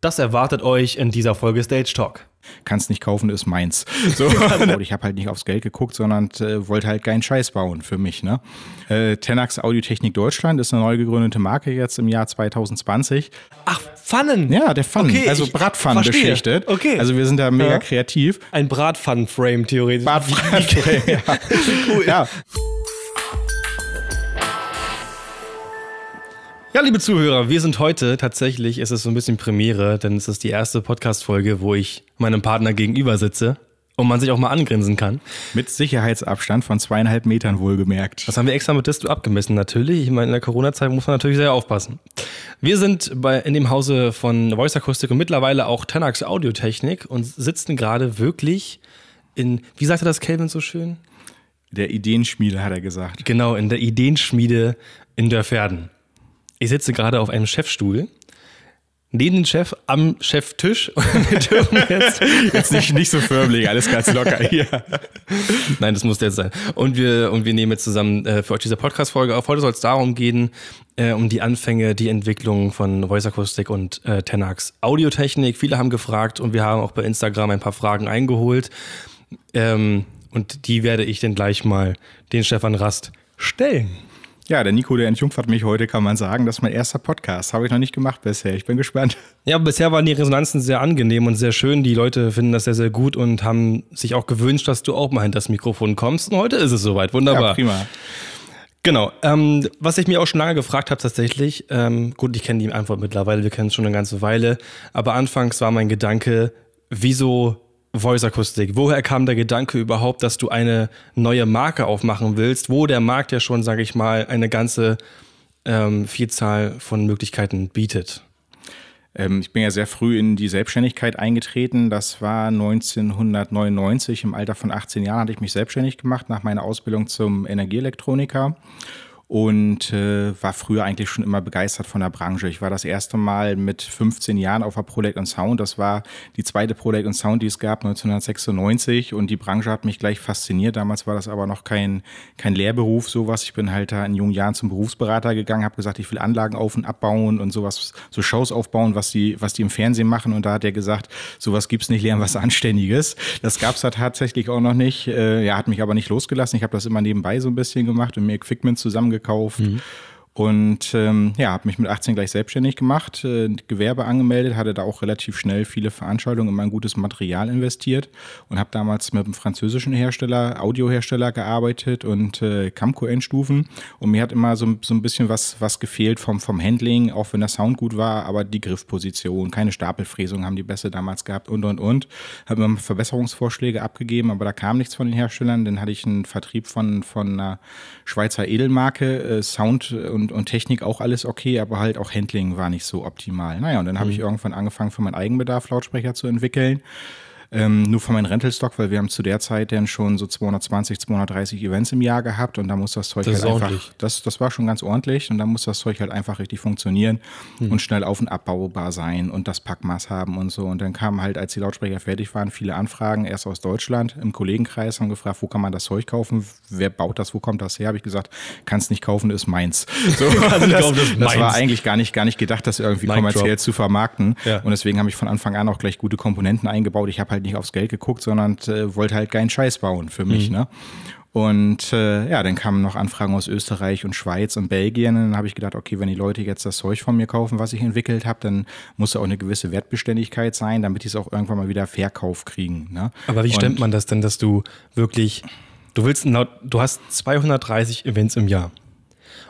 Das erwartet euch in dieser Folge Stage Talk. Kannst nicht kaufen, ist meins. So, ich habe halt nicht aufs Geld geguckt, sondern äh, wollte halt keinen Scheiß bauen für mich. Ne? Äh, Tenax Audiotechnik Deutschland ist eine neu gegründete Marke jetzt im Jahr 2020. Ach, Pfannen. Ja, der Pfannen, Okay, also Bratpfannen beschichtet. Okay. Also wir sind da mega Ja. kreativ. Ein Bratpfannen-Frame theoretisch. Bratpfannen, ja. cool. ja. Ja, liebe Zuhörer, wir sind heute tatsächlich, es ist so ein bisschen Premiere, denn es ist die erste Podcast-Folge, wo ich meinem Partner gegenüber sitze und man sich auch mal angrinsen kann. Mit Sicherheitsabstand von zweieinhalb Metern wohlgemerkt. Das haben wir extra mit Disto abgemessen, natürlich. Ich meine, in der Corona-Zeit muss man natürlich sehr aufpassen. Wir sind bei, in dem Hause von Voice Akustik und mittlerweile auch Tenax Audiotechnik und sitzen gerade wirklich in, wie sagte das Calvin so schön? Der Ideenschmiede, hat er gesagt. Genau, in der Ideenschmiede in Dörferden. Ich sitze gerade auf einem Chefstuhl. Neben dem Chef am Cheftisch. Und wir dürfen jetzt. Jetzt nicht, nicht so förmlich, alles ganz locker hier. Nein, das muss jetzt sein. Und wir, und wir nehmen jetzt zusammen äh, für euch diese Podcast-Folge auf. Heute soll es darum gehen, äh, um die Anfänge, die Entwicklung von Voice Akustik und äh, Tenax Audiotechnik. Viele haben gefragt und wir haben auch bei Instagram ein paar Fragen eingeholt. Ähm, und die werde ich dann gleich mal den Stefan Rast stellen. Ja, der Nico, der entjungfert mich heute, kann man sagen. Das ist mein erster Podcast. Habe ich noch nicht gemacht bisher. Ich bin gespannt. Ja, bisher waren die Resonanzen sehr angenehm und sehr schön. Die Leute finden das sehr, sehr gut und haben sich auch gewünscht, dass du auch mal hinter das Mikrofon kommst. Und heute ist es soweit. Wunderbar. Ja, prima. Genau. Ähm, was ich mir auch schon lange gefragt habe tatsächlich, ähm, gut, ich kenne die Antwort mittlerweile, wir kennen es schon eine ganze Weile, aber anfangs war mein Gedanke, wieso Voice Akustik? Woher kam der Gedanke überhaupt, dass du eine neue Marke aufmachen willst, wo der Markt ja schon, sage ich mal, eine ganze ähm, Vielzahl von Möglichkeiten bietet? Ähm, ich bin ja sehr früh in die Selbstständigkeit eingetreten. Das war 1999. Im Alter von 18 Jahren hatte ich mich selbstständig gemacht nach meiner Ausbildung zum Energieelektroniker und äh, war früher eigentlich schon immer begeistert von der Branche. Ich war das erste Mal mit 15 Jahren auf der Prolect und Sound. Das war die zweite Prolect und Sound, die es gab 1996 und die Branche hat mich gleich fasziniert. Damals war das aber noch kein, kein Lehrberuf, sowas. Ich bin halt da in jungen Jahren zum Berufsberater gegangen, habe gesagt, ich will Anlagen auf- und abbauen und sowas, so Shows aufbauen, was die, was die im Fernsehen machen. Und da hat er gesagt, sowas gibt's nicht, lernen was Anständiges. Das gab's da tatsächlich auch noch nicht. Äh, er hat mich aber nicht losgelassen. Ich habe das immer nebenbei so ein bisschen gemacht und mir Equipment zusammengekauft. Und ähm, ja, habe mich mit 18 gleich selbstständig gemacht, äh, Gewerbe angemeldet, hatte da auch relativ schnell viele Veranstaltungen in mein gutes Material investiert und habe damals mit einem französischen Hersteller, Audiohersteller gearbeitet und äh, Camco-Endstufen. Und mir hat immer so, so ein bisschen was, was gefehlt vom, vom Handling, auch wenn der Sound gut war, aber die Griffposition, keine Stapelfräsung haben die Bässe damals gehabt und und und. Habe immer Verbesserungsvorschläge abgegeben, aber da kam nichts von den Herstellern. Dann hatte ich einen Vertrieb von, von einer Schweizer Edelmarke, äh, Sound und, und Technik auch alles okay, aber halt auch Handling war nicht so optimal. Naja, und dann habe ich irgendwann angefangen, für meinen Eigenbedarf Lautsprecher zu entwickeln. Ähm, nur für meinen Rentalstock, weil wir haben zu der Zeit dann schon so 220, 230 Events im Jahr gehabt und da muss das Zeug Das halt einfach, ordentlich. das, das war schon ganz ordentlich und da muss das Zeug halt einfach richtig funktionieren Hm. und schnell auf- und abbaubar sein und das Packmaß haben und so. Und dann kamen halt, als die Lautsprecher fertig waren, viele Anfragen, erst aus Deutschland im Kollegenkreis, haben gefragt, wo kann man das Zeug kaufen, wer baut das, wo kommt das her? Habe ich gesagt, kannst nicht kaufen, ist meins. So, das, kaufen, ist das meins. war eigentlich gar nicht, gar nicht gedacht, das irgendwie Mic kommerziell drop. zu vermarkten. Ja. Und deswegen habe ich von Anfang an auch gleich gute Komponenten eingebaut. Ich habe halt nicht aufs Geld geguckt, sondern äh, wollte halt keinen Scheiß bauen für mich. Ne? Und äh, ja, dann kamen noch Anfragen aus Österreich und Schweiz und Belgien. Und dann habe ich gedacht, okay, wenn die Leute jetzt das Zeug von mir kaufen, was ich entwickelt habe, dann muss da auch eine gewisse Wertbeständigkeit sein, damit die es auch irgendwann mal wieder Verkauf kriegen. Ne? Aber wie Und- stemmt man das denn, dass du wirklich, du willst, du hast 230 Events im Jahr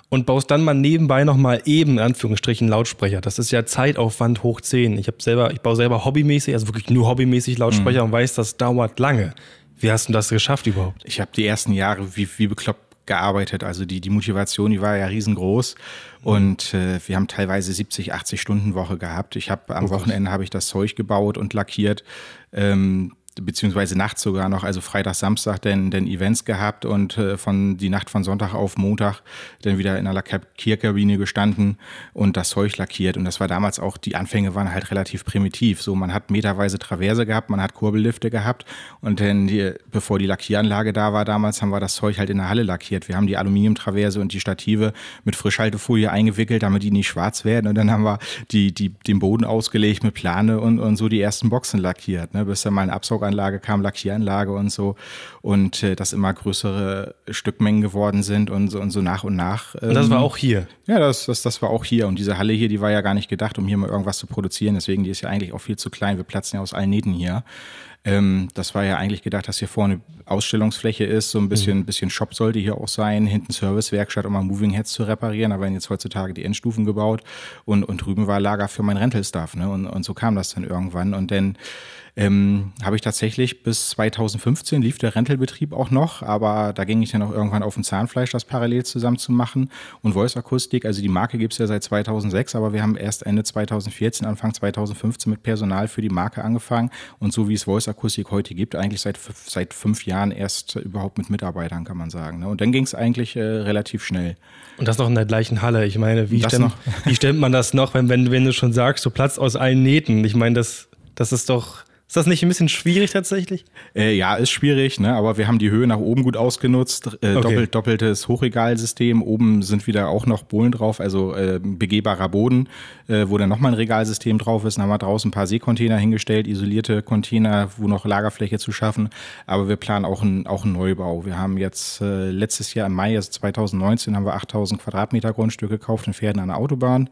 und baust dann mal nebenbei nochmal eben, in Anführungsstrichen, Lautsprecher. Das ist ja Zeitaufwand hoch 10. Ich habe selber, ich baue selber hobbymäßig, also wirklich nur hobbymäßig Lautsprecher und weiß, das dauert lange. Wie hast du das geschafft überhaupt? Ich habe die ersten Jahre wie, wie bekloppt gearbeitet. Also die, die Motivation, die war ja riesengroß. Und äh, wir haben teilweise 70, 80 Stunden Woche gehabt. Ich habe am Wochenende habe ich das Zeug gebaut und lackiert. Ähm, beziehungsweise nachts sogar noch, also Freitag, Samstag, denn, denn Events gehabt und äh, von die Nacht von Sonntag auf Montag dann wieder in der Lackierkabine gestanden und das Zeug lackiert. Und das war damals auch, die Anfänge waren halt relativ primitiv. So, man hat meterweise Traverse gehabt, man hat Kurbellifte gehabt und dann, die, bevor die Lackieranlage da war damals, haben wir das Zeug halt in der Halle lackiert. Wir haben die Aluminiumtraverse und die Stative mit Frischhaltefolie eingewickelt, damit die nicht schwarz werden. Und dann haben wir die, die, den Boden ausgelegt mit Plane und, und so die ersten Boxen lackiert, ne? bis dann mal eine Absauganlage kam, Lackieranlage und so. Und äh, das immer größere Stückmengen geworden sind und so, und so nach und nach. Ähm, und das war ähm, auch hier. Ja, das, das, das war auch hier. Und diese Halle hier, die war ja gar nicht gedacht, um hier mal irgendwas zu produzieren. Deswegen, die ist ja eigentlich auch viel zu klein. Wir platzen ja aus allen Nähten hier. Ähm, das war ja eigentlich gedacht, dass hier vorne Ausstellungsfläche ist, so ein bisschen, mhm. bisschen Shop sollte hier auch sein, hinten Servicewerkstatt, um mal Moving Heads zu reparieren. Da werden jetzt heutzutage die Endstufen gebaut und, und drüben war Lager für mein Rental-Stuff. Ne? Und, und so kam das dann irgendwann. Und dann ähm, habe ich tatsächlich bis 2015 lief der Rentalbetrieb auch noch, aber da ging ich dann auch irgendwann auf ein Zahnfleisch, das parallel zusammen zu machen. Und Voice Akustik, also die Marke gibt es ja seit 2006, aber wir haben erst Ende 2014, Anfang 2015 mit Personal für die Marke angefangen. Und so wie es Voice Akustik heute gibt, eigentlich seit, seit fünf Jahren erst überhaupt mit Mitarbeitern, kann man sagen. Ne? Und dann ging es eigentlich äh, relativ schnell. Und das noch in der gleichen Halle. Ich meine, wie, stemmt, wie stemmt man das noch, wenn, wenn, wenn du schon sagst, du platzt aus allen Nähten? Ich meine, das, das ist doch ist das nicht ein bisschen schwierig tatsächlich? Äh, ja, ist schwierig, ne? aber wir haben die Höhe nach oben gut ausgenutzt. Äh, okay. doppelt, doppeltes Hochregalsystem. Oben sind wieder auch noch Bohlen drauf, also äh, begehbarer Boden, äh, wo dann nochmal ein Regalsystem drauf ist. Dann haben wir draußen ein paar Seekontainer hingestellt, isolierte Container, wo noch Lagerfläche zu schaffen. Aber wir planen auch einen, auch einen Neubau. Wir haben jetzt äh, letztes Jahr im Mai, also 2019, haben wir 8000 Quadratmeter Grundstück gekauft in Pferden an der Autobahn.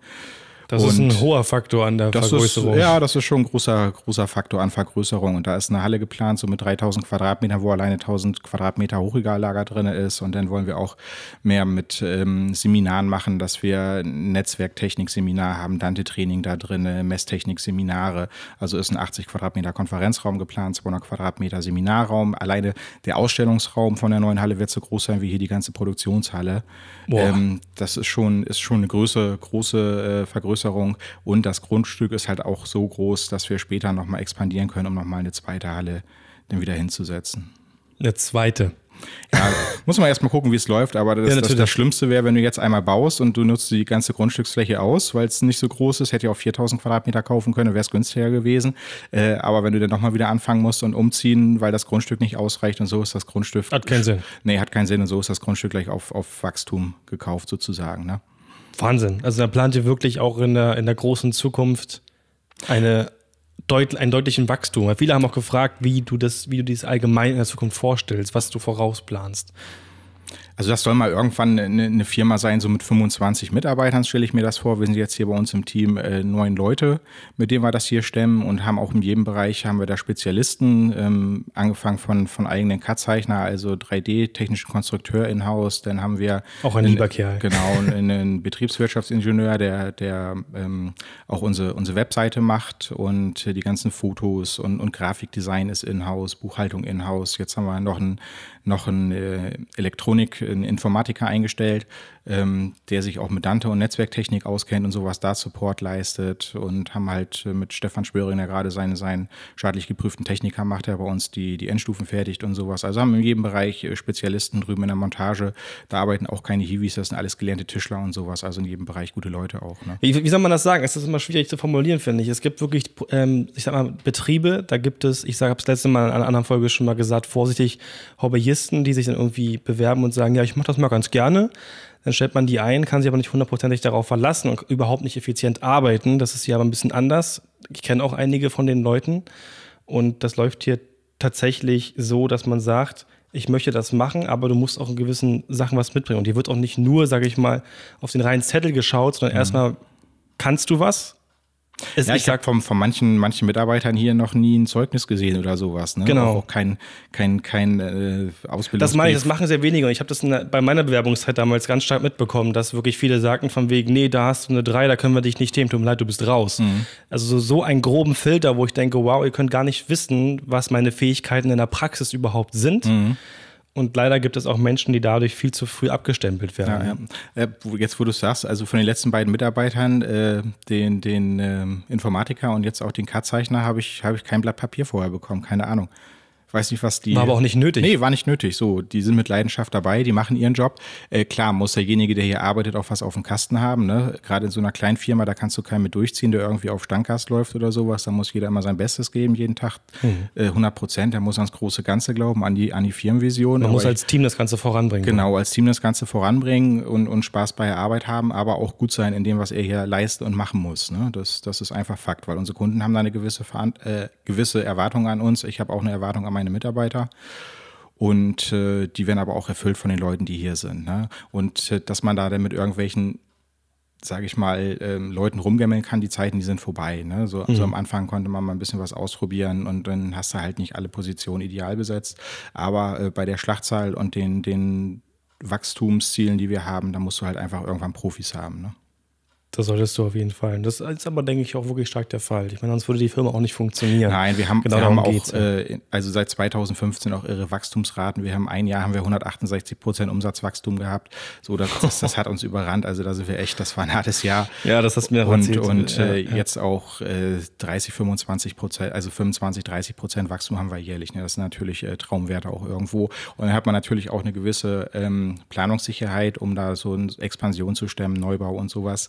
Das und ist ein hoher Faktor an der Vergrößerung. Ist, ja, das ist schon ein großer, großer Faktor an Vergrößerung. Und da ist eine Halle geplant, so mit 3000 Quadratmetern, wo alleine 1000 Quadratmeter Hochregallager drin ist. Und dann wollen wir auch mehr mit ähm, Seminaren machen, dass wir ein Netzwerktechnik-Seminar haben, Dante-Training da drin, Messtechnik-Seminare. Also ist ein 80 Quadratmeter Konferenzraum geplant, 200 Quadratmeter Seminarraum. Alleine der Ausstellungsraum von der neuen Halle wird so groß sein wie hier die ganze Produktionshalle. Ähm, das ist schon, ist schon eine große, große äh, Vergrößerung Vergrößerung und das Grundstück ist halt auch so groß, dass wir später nochmal expandieren können, um nochmal eine zweite Halle dann wieder hinzusetzen. Eine zweite. Ja, muss man erstmal gucken, wie es läuft, aber das, ja, das, das Schlimmste wäre, wenn du jetzt einmal baust und du nutzt die ganze Grundstücksfläche aus, weil es nicht so groß ist, hätte ja auch 4000 Quadratmeter kaufen können, wäre es günstiger gewesen. Äh, aber wenn du dann nochmal wieder anfangen musst und umziehen, weil das Grundstück nicht ausreicht und so ist das Grundstück. Hat keinen Sinn. Nee, hat keinen Sinn und so ist das Grundstück gleich auf, auf Wachstum gekauft sozusagen. Ne? Wahnsinn. Also da plant ihr wirklich auch in der, in der großen Zukunft eine deut, einen deutlichen Wachstum. Weil viele haben auch gefragt, wie du das, wie du dies allgemein in der Zukunft vorstellst, was du vorausplanst. Also das soll mal irgendwann eine, eine, Firma sein, so mit 25 Mitarbeitern stelle ich mir das vor. Wir sind jetzt hier bei uns im Team äh, neun Leute, mit denen wir das hier stemmen und haben auch in jedem Bereich haben wir da Spezialisten, ähm, angefangen von, von eigenen CAD-Zeichner, also 3D-technischen Konstrukteur in-house. Dann haben wir auch ein lieber Kerl. Genau, einen Betriebswirtschaftsingenieur, der, der ähm, auch unsere, unsere Webseite macht und die ganzen Fotos und, und Grafikdesign ist in-house, Buchhaltung in-house. Jetzt haben wir noch einen noch einen äh, Elektronik, einen Informatiker eingestellt, ähm, der sich auch mit Dante und Netzwerktechnik auskennt und sowas da Support leistet und haben halt äh, mit Stefan Spöring, der gerade seinen, seinen staatlich geprüften Techniker macht, der bei uns die, die Endstufen fertigt und sowas. Also haben in jedem Bereich äh, Spezialisten drüben in der Montage. Da arbeiten auch keine Hiwis, das sind alles gelernte Tischler und sowas. Also in jedem Bereich gute Leute auch. Ne? Wie, wie, soll man das sagen? Es ist immer schwierig zu formulieren, finde ich. Es gibt wirklich, ähm, ich sag mal, Betriebe, da gibt es, ich habe es letzte Mal in einer anderen Folge schon mal gesagt, vorsichtig, Hobbyisten, die sich dann irgendwie bewerben und sagen, ja, ich mache das mal ganz gerne dann stellt man die ein, kann sich aber nicht hundertprozentig darauf verlassen und überhaupt nicht effizient arbeiten. Das ist hier aber ein bisschen anders. Ich kenne auch einige von den Leuten und das läuft hier tatsächlich so, dass man sagt, ich möchte das machen, aber du musst auch in gewissen Sachen was mitbringen. Und hier wird auch nicht nur, sage ich mal, auf den reinen Zettel geschaut, sondern mhm. erstmal kannst du was, es, ja, ich habe von, von manchen, manchen Mitarbeitern hier noch nie ein Zeugnis gesehen oder sowas. Ne? Genau. Auch kein, kein, kein äh, Ausbildungsbrief. Das meine ich, das machen sehr wenige. Und ich habe das der, bei meiner Bewerbungszeit damals ganz stark mitbekommen, dass wirklich viele sagten von wegen, nee, da hast du eine 3, da können wir dich nicht nehmen, tut mir leid, du bist raus. Mhm. Also so, so einen groben Filter, wo ich denke, wow, ihr könnt gar nicht wissen, was meine Fähigkeiten in der Praxis überhaupt sind. Mhm. Und leider gibt es auch Menschen, die dadurch viel zu früh abgestempelt werden. Ja, ja. Äh, jetzt, wo du sagst, also von den letzten beiden Mitarbeitern, äh, den, den äh, Informatiker und jetzt auch den Cut-Zeichner, habe ich, hab ich kein Blatt Papier vorher bekommen. Keine Ahnung weiß nicht, was die. War aber auch nicht nötig. Nee, war nicht nötig. So, die sind mit Leidenschaft dabei, die machen ihren Job. Äh, klar, muss derjenige, der hier arbeitet, auch was auf dem Kasten haben. Ne? Gerade in so einer kleinen Firma, da kannst du keinen mit durchziehen, der irgendwie auf Standgast läuft oder sowas. Da muss jeder immer sein Bestes geben, jeden Tag. Mhm. Äh, 100 Prozent. Der muss ans große Ganze glauben, an die, an die Firmenvision. Man aber muss als Team das Ganze voranbringen. Genau, als Team das Ganze voranbringen und, und Spaß bei der Arbeit haben, aber auch gut sein in dem, was er hier leistet und machen muss. Ne? Das, das ist einfach Fakt, weil unsere Kunden haben da eine gewisse, äh, gewisse Erwartung an uns. Ich habe auch eine Erwartung an meine Mitarbeiter. Und äh, die werden aber auch erfüllt von den Leuten, die hier sind. Ne? Und äh, dass man da dann mit irgendwelchen sage ich mal, ähm, Leuten rumgammeln kann, die Zeiten, die sind vorbei. Ne? So, mhm. so, am Anfang konnte man mal ein bisschen was ausprobieren und dann hast du halt nicht alle Positionen ideal besetzt. Aber äh, bei der Schlachtzahl und den, den Wachstumszielen, die wir haben, da musst du halt einfach irgendwann Profis haben. Ne? Das solltest du auf jeden Fall. Das ist aber, denke ich, auch wirklich stark der Fall. Ich meine, sonst würde die Firma auch nicht funktionieren. Nein, wir haben, genau wir haben auch, äh, also seit 2015 auch irre Wachstumsraten. Wir haben ein Jahr haben wir 168 Prozent Umsatzwachstum gehabt. So, das, das, das, hat uns überrannt. Also da sind wir echt, das war ein hartes Jahr. Ja, das hast du mir Und, erzählt. und äh, ja, jetzt auch äh, 30, 25 Prozent, also 25, 30 Prozent Wachstum haben wir jährlich. Ne? Das sind natürlich äh, Traumwerte auch irgendwo. Und dann hat man natürlich auch eine gewisse ähm, Planungssicherheit, um da so eine Expansion zu stemmen, Neubau und sowas.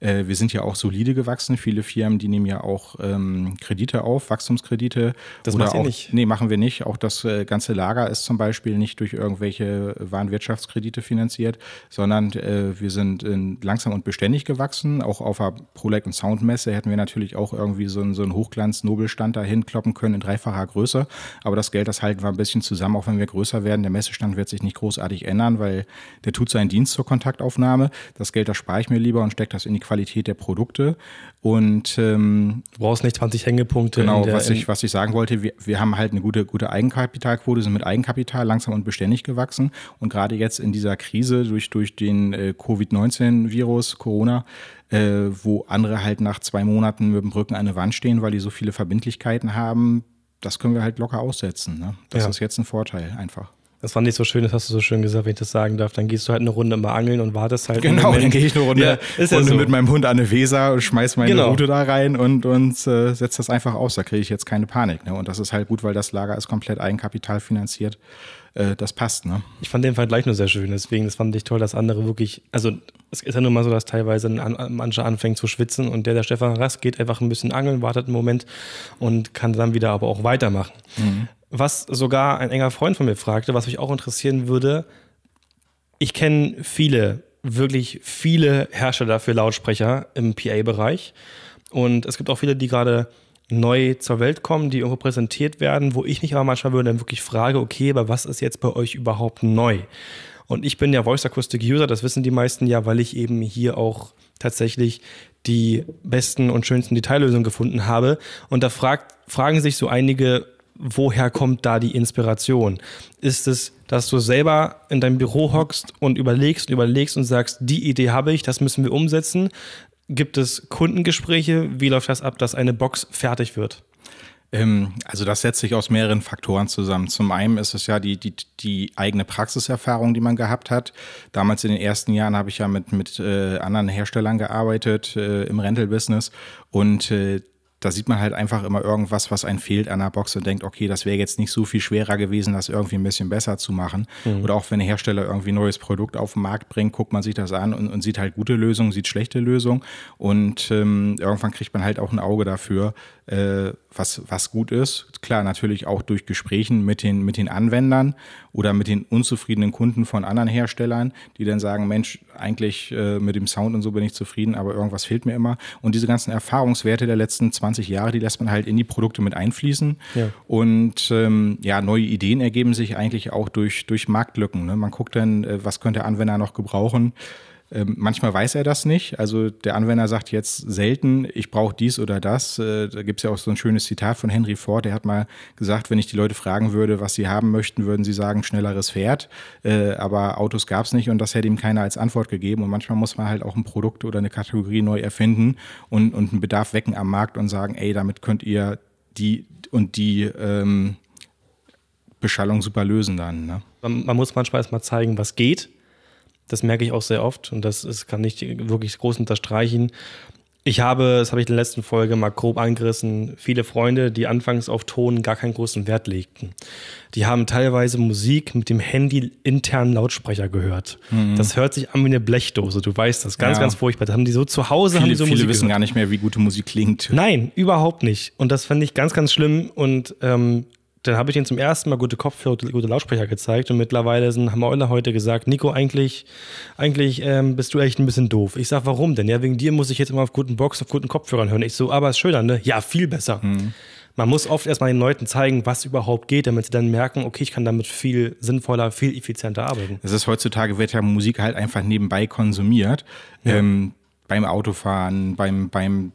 Äh, wir sind ja auch solide gewachsen. Viele Firmen, die nehmen ja auch ähm, Kredite auf, Wachstumskredite. Das macht ihr nicht? Nee, machen wir nicht. Auch das äh, ganze Lager ist zum Beispiel nicht durch irgendwelche Warenwirtschaftskredite finanziert, sondern äh, wir sind langsam und beständig gewachsen. Auch auf der ProLeg und Soundmesse hätten wir natürlich auch irgendwie so einen, so einen Hochglanz-Nobelstand dahin kloppen können in dreifacher Größe. Aber das Geld, das halten wir ein bisschen zusammen, auch wenn wir größer werden. Der Messestand wird sich nicht großartig ändern, weil der tut seinen Dienst zur Kontaktaufnahme. Das Geld, das spare ich mir lieber und stecke das in die Qualität der Produkte. Und ähm, du brauchst nicht 20 Hängepunkte. Genau, der, was, ich, was ich sagen wollte, wir, wir haben halt eine gute, gute Eigenkapitalquote, sind mit Eigenkapital langsam und beständig gewachsen. Und gerade jetzt in dieser Krise durch, durch den äh, Covid-19-Virus, Corona, äh, wo andere halt nach zwei Monaten mit dem Rücken an der Wand stehen, weil die so viele Verbindlichkeiten haben, das können wir halt locker aussetzen. Ne? Das ja. ist jetzt ein Vorteil einfach. Das fand ich so schön, das hast du so schön gesagt, wenn ich das sagen darf. Dann gehst du halt eine Runde mal angeln und wartest halt. Genau, dann gehe ich eine Runde, ja, Runde ja so. mit meinem Hund an eine Weser und schmeiß meine genau. Route da rein und, und äh, setze das einfach aus. Da kriege ich jetzt keine Panik. Ne? Und das ist halt gut, weil das Lager ist komplett Eigenkapital finanziert. Äh, das passt, ne? Ich fand den Vergleich nur sehr schön. Deswegen, das fand ich toll, dass andere wirklich, also es ist ja nun mal so, dass teilweise an, manche anfängt zu schwitzen und der, der Stefan Rass, geht einfach ein bisschen angeln, wartet einen Moment und kann dann wieder aber auch weitermachen. Mhm was sogar ein enger Freund von mir fragte, was mich auch interessieren würde. Ich kenne viele, wirklich viele Hersteller für Lautsprecher im PA-Bereich. Und es gibt auch viele, die gerade neu zur Welt kommen, die irgendwo präsentiert werden, wo ich mich aber manchmal würde dann wirklich frage, okay, aber was ist jetzt bei euch überhaupt neu? Und ich bin ja Voice Acoustic User, das wissen die meisten ja, weil ich eben hier auch tatsächlich die besten und schönsten Detaillösungen gefunden habe. Und da fragt, fragen sich so einige, woher kommt da die Inspiration? Ist es, dass du selber in deinem Büro hockst und überlegst und überlegst und sagst, die Idee habe ich, das müssen wir umsetzen? Gibt es Kundengespräche? Wie läuft das ab, dass eine Box fertig wird? Ähm, also das setzt sich aus mehreren Faktoren zusammen. Zum einen ist es ja die, die, die eigene Praxiserfahrung, die man gehabt hat. Damals in den ersten Jahren habe ich ja mit, mit äh, anderen Herstellern gearbeitet äh, im Rental-Business und äh, da sieht man halt einfach immer irgendwas, was einem fehlt an der Box und denkt, okay, das wäre jetzt nicht so viel schwerer gewesen, das irgendwie ein bisschen besser zu machen. Mhm. Oder auch wenn ein Hersteller irgendwie ein neues Produkt auf den Markt bringt, guckt man sich das an und, und sieht halt gute Lösungen, sieht schlechte Lösungen und ähm, irgendwann kriegt man halt auch ein Auge dafür, äh, was, was gut ist. Klar, natürlich auch durch Gesprächen mit den, mit den Anwendern oder mit den unzufriedenen Kunden von anderen Herstellern, die dann sagen, Mensch, eigentlich äh, mit dem Sound und so bin ich zufrieden, aber irgendwas fehlt mir immer. Und diese ganzen Erfahrungswerte der letzten 20 Jahre, die lässt man halt in die Produkte mit einfließen. Ja. Und ähm, ja, neue Ideen ergeben sich eigentlich auch durch, durch Marktlücken. Ne? Man guckt dann, äh, was könnte der Anwender noch gebrauchen. Ähm, manchmal weiß er das nicht. Also der Anwender sagt jetzt selten, ich brauche dies oder das. Äh, da gibt es ja auch so ein schönes Zitat von Henry Ford, der hat mal gesagt, wenn ich die Leute fragen würde, was sie haben möchten, würden sie sagen, schnelleres Pferd. Äh, aber Autos gab es nicht und das hätte ihm keiner als Antwort gegeben. Und manchmal muss man halt auch ein Produkt oder eine Kategorie neu erfinden und, und einen Bedarf wecken am Markt und sagen, ey, damit könnt ihr die und die ähm, Beschallung super lösen dann. Ne? Man, man, muss manchmal erstmal zeigen, was geht. Das merke ich auch sehr oft und das ist, kann ich wirklich groß unterstreichen. Ich habe, das habe ich in der letzten Folge mal grob angerissen, viele Freunde, die anfangs auf Ton gar keinen großen Wert legten. Die haben teilweise Musik mit dem Handy internen Lautsprecher gehört. Mhm. Das hört sich an wie eine Blechdose, du weißt das, ganz, ja. ganz furchtbar. Da haben die so zu Hause, viele, haben die so viele Musik wissen gehört. gar nicht mehr, wie gute Musik klingt. Nein, überhaupt nicht. Und das fand ich ganz, ganz schlimm und ähm, dann habe ich ihnen zum ersten Mal gute Kopfhörer, gute Lautsprecher gezeigt und mittlerweile sind, haben alle heute gesagt, Nico, eigentlich, eigentlich ähm, bist du echt ein bisschen doof. Ich sage, warum denn? Ja, wegen dir muss ich jetzt immer auf guten Box, auf guten Kopfhörern hören. Ich so, aber ist schöner, ne? Ja, viel besser. Mhm. Man muss oft erstmal den Leuten zeigen, was überhaupt geht, damit sie dann merken, okay, ich kann damit viel sinnvoller, viel effizienter arbeiten. Es ist heutzutage, wird ja Musik halt einfach nebenbei konsumiert. Ja. Ähm, beim Autofahren, beim, beim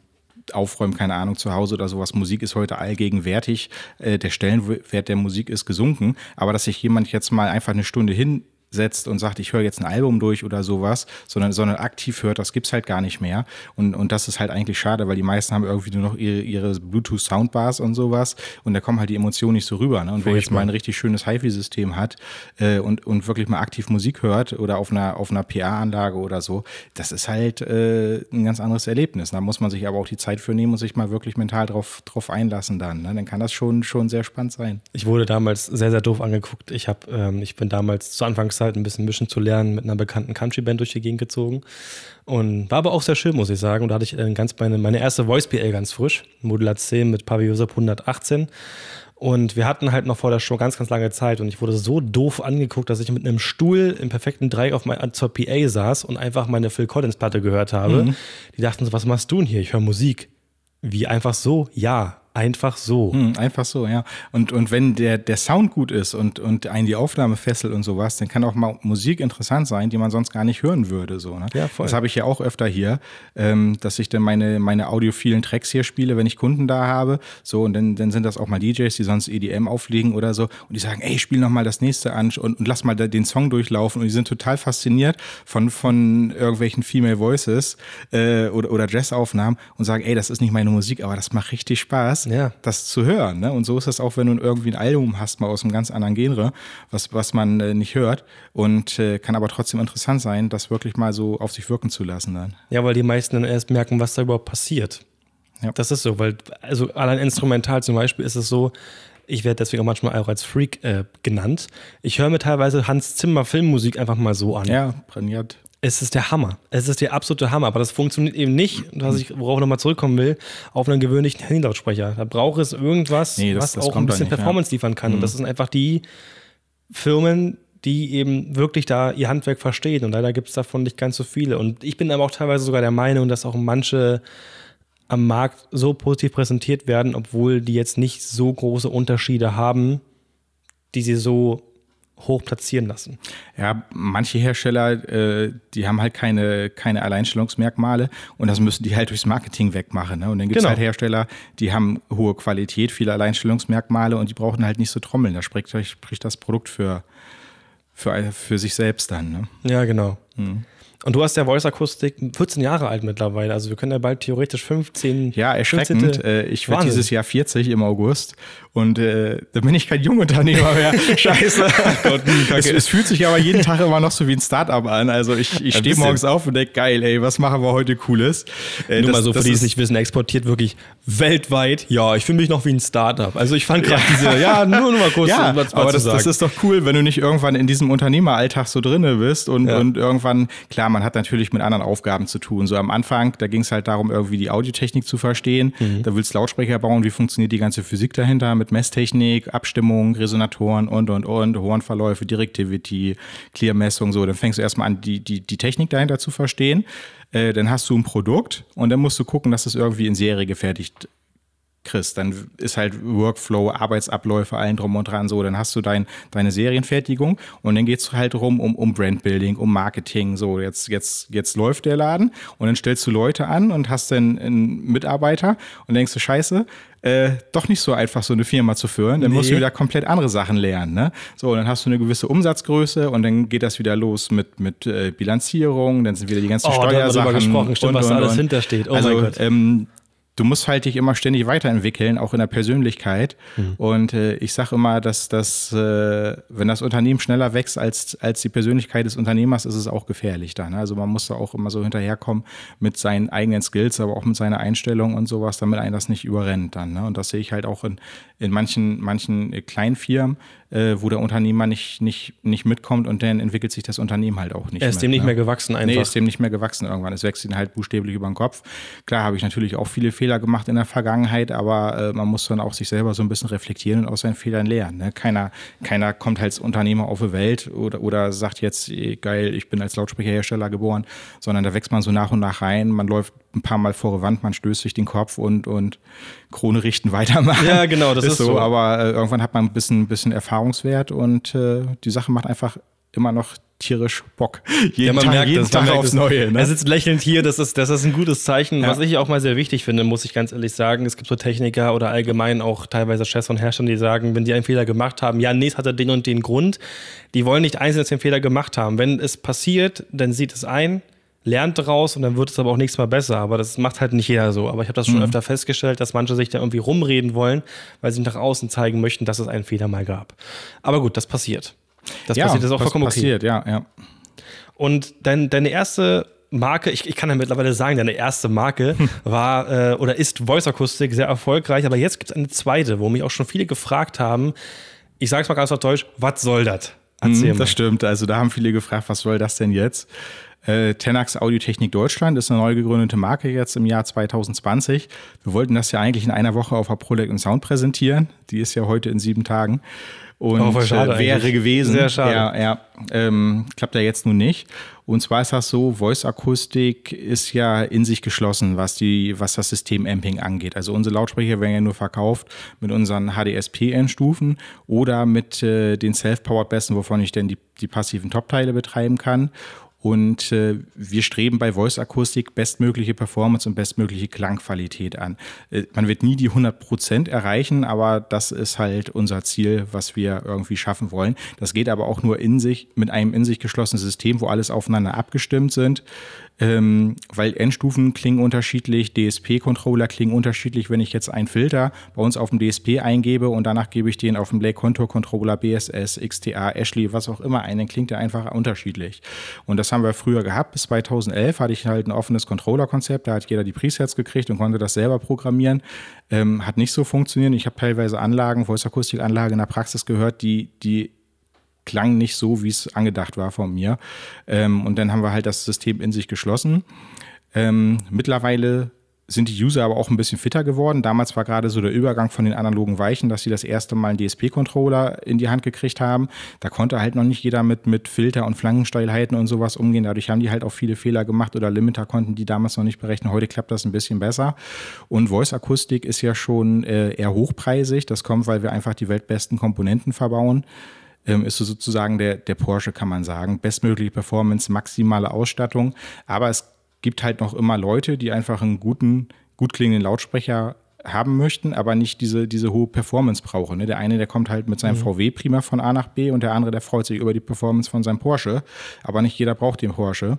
aufräumen, keine Ahnung, zu Hause oder sowas. Musik ist heute allgegenwärtig. Äh, der Stellenwert der Musik ist gesunken. Aber dass sich jemand jetzt mal einfach eine Stunde hin setzt und sagt, ich höre jetzt ein Album durch oder sowas, sondern, sondern aktiv hört, das gibt es halt gar nicht mehr. Und, und das ist halt eigentlich schade, weil die meisten haben irgendwie nur noch ihre, ihre Bluetooth-Soundbars und sowas und da kommen halt die Emotionen nicht so rüber. Ne? Und wer jetzt mal ein richtig schönes HiFi-System hat äh, und, und wirklich mal aktiv Musik hört oder auf einer, auf einer PA-Anlage oder so, das ist halt äh, ein ganz anderes Erlebnis. Da muss man sich aber auch die Zeit für nehmen und sich mal wirklich mental drauf, drauf einlassen dann. Ne? Dann kann das schon, schon sehr spannend sein. Ich wurde damals sehr, sehr doof angeguckt. Ich, hab, ähm, ich bin damals zu Anfangszeit Zeit ein bisschen mischen zu lernen, mit einer bekannten Country-Band durch die Gegend gezogen. Und war aber auch sehr schön, muss ich sagen. Und da hatte ich äh, ganz meine, meine erste Voice-PL ganz frisch, Modular 10 mit Paviosop 118. Und wir hatten halt noch vor der Show ganz, ganz lange Zeit und ich wurde so doof angeguckt, dass ich mit einem Stuhl im perfekten Dreieck auf mein, zur PA saß und einfach meine Phil Collins Platte gehört habe. Mhm. Die dachten so, was machst du denn hier? Ich höre Musik. Wie einfach so? Ja. Einfach so. Hm, einfach so, ja. Und, und wenn der, der Sound gut ist und, und einen die Aufnahme fesselt und sowas, dann kann auch mal Musik interessant sein, die man sonst gar nicht hören würde. So, ne? ja, voll. Das habe ich ja auch öfter hier, ähm, dass ich dann meine, meine audiophilen Tracks hier spiele, wenn ich Kunden da habe. So, und dann, dann sind das auch mal DJs, die sonst EDM auflegen oder so. Und die sagen, ey, spiel noch mal das nächste an und, und lass mal den Song durchlaufen. Und die sind total fasziniert von, von irgendwelchen Female Voices äh, oder, oder Jazzaufnahmen und sagen, ey, das ist nicht meine Musik, aber das macht richtig Spaß ja. das zu hören. Ne? Und so ist es auch, wenn du irgendwie ein Album hast, mal aus einem ganz anderen Genre, was, was man äh, nicht hört und äh, kann aber trotzdem interessant sein, das wirklich mal so auf sich wirken zu lassen dann. Ja, weil die meisten dann erst merken, was da überhaupt passiert. Ja. Das ist so, weil, also allein instrumental zum Beispiel ist es so, ich werde deswegen auch manchmal auch als Freak äh, genannt. Ich höre mir teilweise Hans Zimmer Filmmusik einfach mal so an. Ja, trainiert. Es ist der Hammer. Es ist der absolute Hammer. Aber das funktioniert eben nicht, was ich, worauf ich nochmal zurückkommen will, auf einen gewöhnlichen Handylautsprecher. Da braucht es irgendwas, nee, das, was das auch ein bisschen nicht, Performance ja. liefern kann. Mhm. Und das sind einfach die Firmen, die eben wirklich da ihr Handwerk verstehen. Und leider gibt es davon nicht ganz so viele. Und ich bin aber auch teilweise sogar der Meinung, dass auch manche am Markt so positiv präsentiert werden, obwohl die jetzt nicht so große Unterschiede haben, die sie so hoch platzieren lassen. Ja, manche Hersteller, äh, die haben halt keine, keine Alleinstellungsmerkmale und das müssen die halt durchs Marketing wegmachen. Ne? Und dann gibt es genau. halt Hersteller, die haben hohe Qualität, viele Alleinstellungsmerkmale und die brauchen halt nicht so trommeln. Da spricht, spricht das Produkt für, für, für sich selbst dann. Ne? Ja, genau. Mhm. Und du hast ja Voice Akustik 14 Jahre alt mittlerweile. Also wir können ja bald theoretisch 15. Ja, erschreckend. 15. Äh, ich werde dieses Jahr 40 im August. Und äh, da bin ich kein Jungunternehmer mehr. Scheiße. Gott, es, es, fühlt sich aber jeden Tag immer noch so wie ein Startup an. Also ich, ich stehe morgens auf und denke, geil, ey, was machen wir heute Cooles? Äh, Nur das, mal so, für die es nicht wissen, exportiert wirklich weltweit. Ja, ich fühle mich noch wie ein Startup. Also ich fand gerade diese, ja, nur, nur mal kurz. Ja, was aber das, das, ist doch cool, wenn du nicht irgendwann in diesem Unternehmeralltag so drinne bist und, ja. und irgendwann, klar, man hat natürlich mit anderen Aufgaben zu tun. So am Anfang, da ging es halt darum, irgendwie die Audiotechnik zu verstehen. Mhm. Da willst du Lautsprecher bauen, wie funktioniert die ganze Physik dahinter mit Messtechnik, Abstimmung, Resonatoren und, und, und, Hornverläufe, Directivity, Clear-Messung, so. Dann fängst du erstmal an, die, die, die Technik dahinter zu verstehen. Äh, dann hast du ein Produkt und dann musst du gucken, dass das irgendwie in Serie gefertigt kriegst. Dann ist halt Workflow, Arbeitsabläufe, allen drum und dran so. Dann hast du dein, deine Serienfertigung und dann geht es halt rum um, um Brandbuilding, um Marketing. So, jetzt, jetzt, jetzt läuft der Laden und dann stellst du Leute an und hast dann einen Mitarbeiter und denkst du, scheiße, äh, doch nicht so einfach, so eine Firma zu führen. Dann nee. musst du wieder komplett andere Sachen lernen. Ne? So, dann hast du eine gewisse Umsatzgröße und dann geht das wieder los mit, mit äh, Bilanzierung, dann sind wieder die ganzen oh, Steuersachen. Da gesprochen, stimmt, und, was da alles hintersteht. Oh also, ähm, du musst halt dich immer ständig weiterentwickeln, auch in der Persönlichkeit. Mhm. Und äh, ich sage immer, dass das, äh, wenn das Unternehmen schneller wächst als, als die Persönlichkeit des Unternehmers, ist es auch gefährlich dann. Also man muss da auch immer so hinterherkommen mit seinen eigenen Skills, aber auch mit seiner Einstellung und sowas, damit einen das nicht überrennt dann. Ne? Und das sehe ich halt auch in, in manchen, manchen kleinen Firmen, äh, wo der Unternehmer nicht, nicht, nicht mitkommt und dann entwickelt sich das Unternehmen halt auch nicht. Er ist mit, dem nicht ne? mehr gewachsen einfach. Nee, ist dem nicht mehr gewachsen irgendwann. Es wächst ihn halt buchstäblich über den Kopf. Klar habe ich natürlich auch viele Fehler gemacht in der Vergangenheit, aber äh, man muss dann auch sich selber so ein bisschen reflektieren und aus seinen Fehlern lernen. Ne? Keiner, keiner kommt als Unternehmer auf die Welt oder, oder sagt jetzt, geil, ich bin als Lautsprecherhersteller geboren, sondern da wächst man so nach und nach rein. Man läuft ein paar Mal vor Wand, man stößt sich den Kopf und, und Krone richten, weitermachen. Ja, genau, das ist, ist so. so. Aber äh, irgendwann hat man ein bisschen, bisschen Erfahrungswert und äh, die Sache macht einfach immer noch tierisch Bock. Jeden ja, man Tag, merkt jeden das, Tag aufs Neue. Ne? Er sitzt lächelnd hier, das ist, das ist ein gutes Zeichen. Ja. Was ich auch mal sehr wichtig finde, muss ich ganz ehrlich sagen. Es gibt so Techniker oder allgemein auch teilweise Chefs und Hersteller, die sagen, wenn die einen Fehler gemacht haben, ja, nee, es hat er den und den Grund. Die wollen nicht einzeln den Fehler gemacht haben. Wenn es passiert, dann sieht es ein, lernt daraus und dann wird es aber auch nächstes Mal besser. Aber das macht halt nicht jeder so. Aber ich habe das schon mhm. öfter festgestellt, dass manche sich da irgendwie rumreden wollen, weil sie nach außen zeigen möchten, dass es einen Fehler mal gab. Aber gut, das passiert. Das ja, passiert, das ist auch vollkommen passiert, okay. ja, ja. Und dein, deine erste Marke, ich, ich, kann ja mittlerweile sagen, deine erste Marke hm. war äh, oder ist Voice Akustik sehr erfolgreich, aber jetzt gibt es eine zweite, wo mich auch schon viele gefragt haben. Ich sage es mal ganz auf Deutsch, was soll das? Erzähl hm, das stimmt. Also da haben viele gefragt, was soll das denn jetzt? Äh, Tenax Audiotechnik Deutschland ist eine neu gegründete Marke jetzt im Jahr 2020. Wir wollten das ja eigentlich in einer Woche auf der Product und Sound präsentieren. Die ist ja heute in sieben Tagen. Und oh, äh, wäre eigentlich. gewesen. Sehr schade. Ja, ja ähm, klappt ja jetzt nun nicht. Und zwar ist das so, Voice-Akustik ist ja in sich geschlossen, was, die, was das System Amping angeht. Also unsere Lautsprecher werden ja nur verkauft mit unseren HDSP-Endstufen oder mit äh, den Self-Powered Bessen, wovon ich denn die, die passiven Top-Teile betreiben kann. Und äh, wir streben bei Voice Akustik bestmögliche Performance und bestmögliche Klangqualität an. Äh, man wird nie die 100 Prozent erreichen, aber das ist halt unser Ziel, was wir irgendwie schaffen wollen. Das geht aber auch nur in sich, mit einem in sich geschlossenen System, wo alles aufeinander abgestimmt sind ähm, weil Endstufen klingen unterschiedlich, DSP-Controller klingen unterschiedlich. Wenn ich jetzt einen Filter bei uns auf dem DSP eingebe und danach gebe ich den auf dem Blake Contour Controller, BSS, XTA, Ashley, was auch immer ein, dann klingt der einfach unterschiedlich. Und das haben wir früher gehabt. Bis 2011 hatte ich halt ein offenes Controller-Konzept. Da hat jeder die Presets gekriegt und konnte das selber programmieren. Ähm, hat nicht so funktioniert. Ich habe teilweise Anlagen, Voice-Akustik-Anlagen in der Praxis gehört, die, die klang nicht so, wie es angedacht war von mir. Ähm, und dann haben wir halt das System in sich geschlossen. Ähm, mittlerweile sind die User aber auch ein bisschen fitter geworden. Damals war gerade so der Übergang von den analogen Weichen, dass sie das erste Mal einen DSP-Controller in die Hand gekriegt haben. Da konnte halt noch nicht jeder mit, mit Filter und Flankensteilheiten und sowas umgehen. Dadurch haben die halt auch viele Fehler gemacht oder Limiter konnten die damals noch nicht berechnen. Heute klappt das ein bisschen besser. Und Voice-Akustik ist ja schon äh, eher hochpreisig. Das kommt, weil wir einfach die weltbesten Komponenten verbauen ähm, ist so sozusagen der, der Porsche, kann man sagen. Bestmögliche Performance, maximale Ausstattung. Aber es gibt halt noch immer Leute, die einfach einen guten, gut klingenden Lautsprecher haben möchten, aber nicht diese, diese hohe Performance brauchen. Ne? Der eine, der kommt halt mit seinem mhm. VW prima von A nach B und der andere, der freut sich über die Performance von seinem Porsche. Aber nicht jeder braucht den Porsche.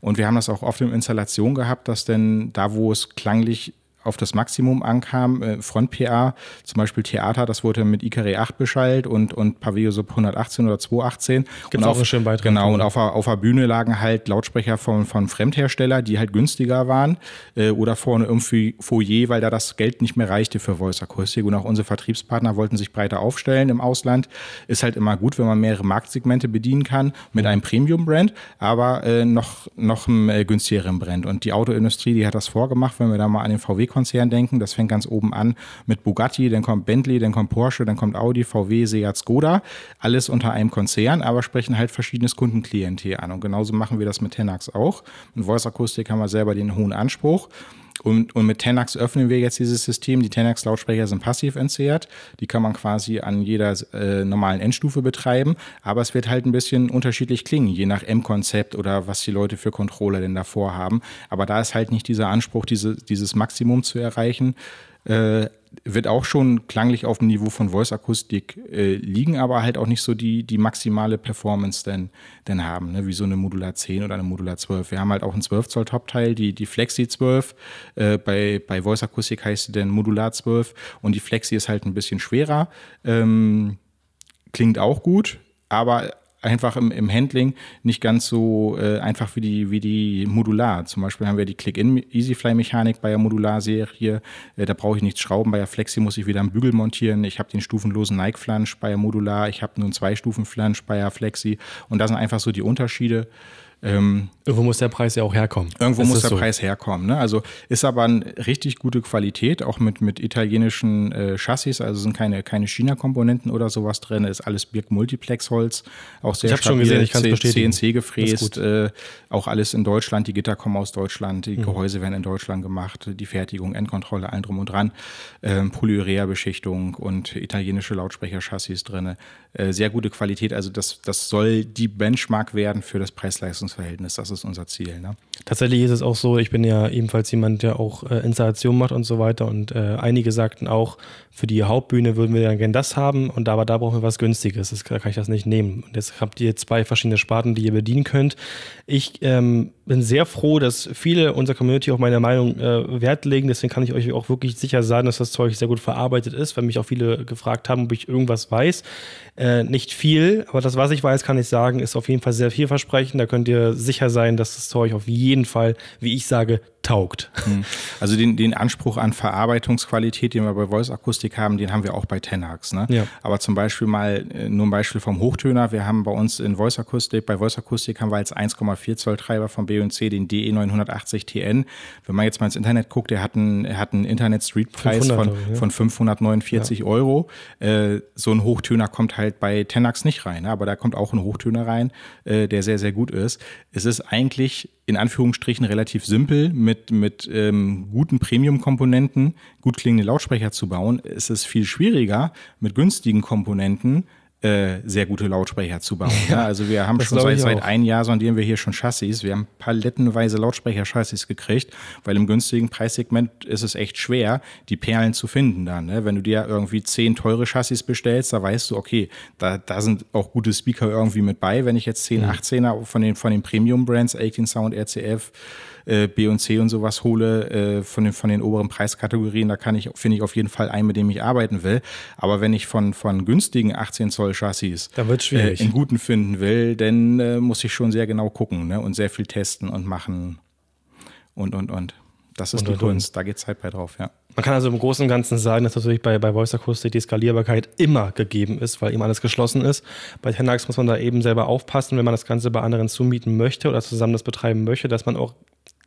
Und wir haben das auch oft in Installation gehabt, dass denn da, wo es klanglich auf das Maximum ankam. Äh, Front-PA, zum Beispiel Theater, das wurde mit IKRE 8 beschallt und, und Paveo Sub 118 oder 218. Gibt auch einen schönen Beitrag. Genau, und auf, der, auf der Bühne lagen halt Lautsprecher von, von Fremdhersteller, die halt günstiger waren äh, oder vorne irgendwie Foyer, weil da das Geld nicht mehr reichte für Voice Akustik. Und auch unsere Vertriebspartner wollten sich breiter aufstellen im Ausland. Ist halt immer gut, wenn man mehrere Marktsegmente bedienen kann mit einem Premium-Brand, aber äh, noch, noch einem äh, günstigeren Brand. Und die Autoindustrie, die hat das vorgemacht, wenn wir da mal an den VW Konzern denken. Das fängt ganz oben an mit Bugatti, dann kommt Bentley, dann kommt Porsche, dann kommt Audi, VW, Seat, Skoda. Alles unter einem Konzern, aber sprechen halt verschiedenes Kundenklientel an. Und genauso machen wir das mit Tenax auch. Mit Voice Akustik haben wir selber den hohen Anspruch. Und, und mit Tenax öffnen wir jetzt dieses System. Die Tenax-Lautsprecher sind passiv entzerrt. Die kann man quasi an jeder äh, normalen Endstufe betreiben. Aber es wird halt ein bisschen unterschiedlich klingen, je nach M-Konzept oder was die Leute für Controller denn davor haben. Aber da ist halt nicht dieser Anspruch, diese, dieses Maximum zu erreichen. Äh, wird auch schon klanglich auf dem Niveau von Voice Akustik äh, liegen, aber halt auch nicht so die, die maximale Performance denn, denn haben, ne? wie so eine Modular 10 oder eine Modular 12. Wir haben halt auch ein 12 Zoll Top-Teil, die, die Flexi 12. Äh, bei, bei Voice Akustik heißt sie denn Modular 12 und die Flexi ist halt ein bisschen schwerer. Ähm, klingt auch gut, aber einfach im, im Handling nicht ganz so äh, einfach wie die, wie die Modular. Zum Beispiel haben wir die Click-In Easyfly-Mechanik bei der Modular-Serie. Äh, da brauche ich nichts schrauben. Bei der Flexi muss ich wieder einen Bügel montieren. Ich habe den stufenlosen Nike-Flange bei der Modular. Ich habe nur einen Zwei-Stufen-Flange bei der Flexi. Und das sind einfach so die Unterschiede. Ähm, irgendwo muss der Preis ja auch herkommen. Irgendwo das muss der so. Preis herkommen. Ne? Also ist aber eine richtig gute Qualität, auch mit, mit italienischen äh, Chassis, also sind keine, keine China-Komponenten oder sowas drin, ist alles Birk Multiplex-Holz, auch sehr ich stabil, schon gesehen, ich. CNC gefräst, äh, auch alles in Deutschland, die Gitter kommen aus Deutschland, die mhm. Gehäuse werden in Deutschland gemacht, die Fertigung, Endkontrolle, allen drum und dran, ähm, Polyurea-Beschichtung und italienische Lautsprecher-Chassis drin. Äh, sehr gute Qualität, also das, das soll die Benchmark werden für das Preis-Leistungs Leistungsverhältnis. Das ist unser Ziel. Ne? Tatsächlich ist es auch so, ich bin ja ebenfalls jemand, der auch äh, Installation macht und so weiter. Und äh, einige sagten auch, für die Hauptbühne würden wir dann gerne das haben, und aber da brauchen wir was Günstiges. Das, da kann ich das nicht nehmen. Und jetzt habt ihr zwei verschiedene Sparten, die ihr bedienen könnt. Ich ähm, bin sehr froh, dass viele unserer Community auf meine Meinung äh, Wert legen. Deswegen kann ich euch auch wirklich sicher sagen, dass das Zeug sehr gut verarbeitet ist, weil mich auch viele gefragt haben, ob ich irgendwas weiß. Äh, nicht viel, aber das, was ich weiß, kann ich sagen, ist auf jeden Fall sehr vielversprechend. Da könnt ihr sicher sein, dass das Zeug auf jeden Fall, wie ich sage, taugt. Hm. Also den, den Anspruch an Verarbeitungsqualität, den wir bei Voice Akustik haben, den haben wir auch bei Tenax. Ne? Ja. Aber zum Beispiel mal äh, nur ein Beispiel vom Hochtöner. Wir haben bei uns in Voice Akustik, bei Voice Akustik haben wir als 1,4 Zoll Treiber vom B&C den DE 980 TN. Wenn man jetzt mal ins Internet guckt, der hat einen, er hat einen Internet Street Preis von, ja. von 549 ja. Euro. Äh, so ein Hochtöner kommt halt bei Tenax nicht rein, ne? aber da kommt auch ein Hochtöner rein, äh, der sehr, sehr gut ist. Es ist eigentlich in Anführungsstrichen relativ simpel mit, mit ähm, guten Premium-Komponenten gut klingende Lautsprecher zu bauen. Es ist viel schwieriger mit günstigen Komponenten äh, sehr gute Lautsprecher zu bauen. Ja, also wir haben schon seit, seit einem Jahr sondieren wir hier schon Chassis. Wir haben palettenweise Lautsprecher-Chassis gekriegt, weil im günstigen Preissegment ist es echt schwer, die Perlen zu finden dann. Ne? Wenn du dir irgendwie zehn teure Chassis bestellst, da weißt du, okay, da, da sind auch gute Speaker irgendwie mit bei. Wenn ich jetzt 10, mhm. 18er von den, von den Premium-Brands, 18 Sound, RCF, äh, B und C und sowas hole äh, von, den, von den oberen Preiskategorien, da kann ich, finde ich auf jeden Fall einen, mit dem ich arbeiten will. Aber wenn ich von, von günstigen 18 Zoll Chassis äh, in guten finden will, dann äh, muss ich schon sehr genau gucken ne? und sehr viel testen und machen und, und, und. Das ist und, die Kunst, und. da geht Zeit bei drauf, ja. Man kann also im Großen und Ganzen sagen, dass natürlich bei, bei Voice Acoustic die Skalierbarkeit immer gegeben ist, weil eben alles geschlossen ist. Bei Tenax muss man da eben selber aufpassen, wenn man das Ganze bei anderen zumieten möchte oder zusammen das betreiben möchte, dass man auch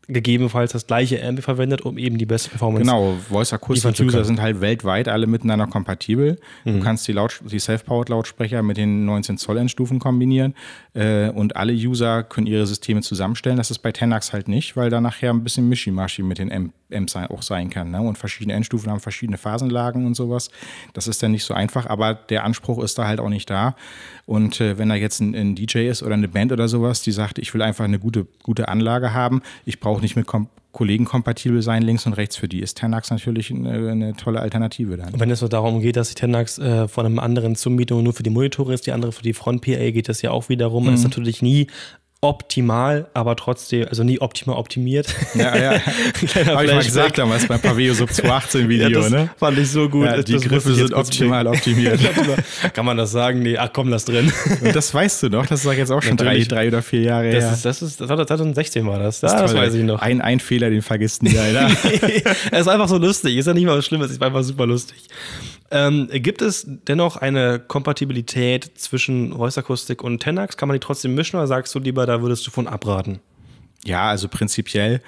gegebenenfalls das gleiche Amp verwendet, um eben die beste Performance Genau, Voice Acoustic User sind halt weltweit alle miteinander kompatibel. Mhm. Du kannst die, Laut die Self-Powered Lautsprecher mit den 19 Zoll Endstufen kombinieren äh, und alle User können ihre Systeme zusammenstellen. Das ist bei Tenax halt nicht, weil da nachher ein bisschen Mischimaschi mit den Amp Amps auch sein kann. Ne? Und verschiedene Endstufen haben verschiedene Phasenlagen und sowas. Das ist dann nicht so einfach, aber der Anspruch ist da halt auch nicht da. Und äh, wenn da jetzt ein, ein, DJ ist oder eine Band oder sowas, die sagt, ich will einfach eine gute, gute Anlage haben, ich brauche nicht mit Kom Kollegen kompatibel sein, links und rechts. Für die ist Tenax natürlich eine, eine tolle Alternative dann. Wenn es so darum geht, dass die Tenax äh, von einem anderen zum Mietung nur für die Monitore ist, die andere für die Front-PA, geht das ja auch wiederum. Mhm. ist natürlich nie optimal, aber trotzdem, also nie optimal optimiert. Ja, ja. Habe ich mal gesagt damals beim Paveo Sub 218 Video, ja, das ne? Fand ich so gut. Ja, die das Griffe sind optimal optimiert. Kann man das sagen? Nee, ach komm, lass drin. Und das weißt du doch, das ist jetzt auch schon drei, drei oder vier Jahre das her. Ist, das ist, das war 2016 war das. Das, das weiß ich noch. Ein, ein Fehler, den vergisst nie einer. es ist einfach so lustig. Ist ja nicht mal was Schlimmes, es ist einfach super lustig. Ähm, gibt es dennoch eine Kompatibilität zwischen Voice Akustik und Tenax? Kann man die trotzdem mischen oder sagst du lieber, da würdest du von abraten? Ja, also prinzipiell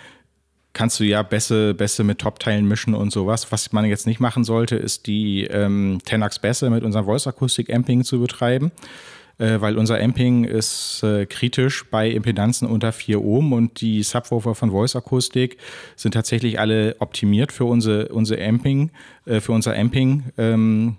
kannst du ja Bässe, Bässe mit Top-Teilen mischen und sowas. Was man jetzt nicht machen sollte, ist die ähm, Tenax Bässe mit unserem Voice Akustik Amping zu betreiben äh, weil unser Amping ist äh, kritisch bei Impedanzen unter 4 Ohm und die Subwoofer von Voice Akustik sind tatsächlich alle optimiert für unsere, unsere Amping, äh, für unser Amping. Ähm,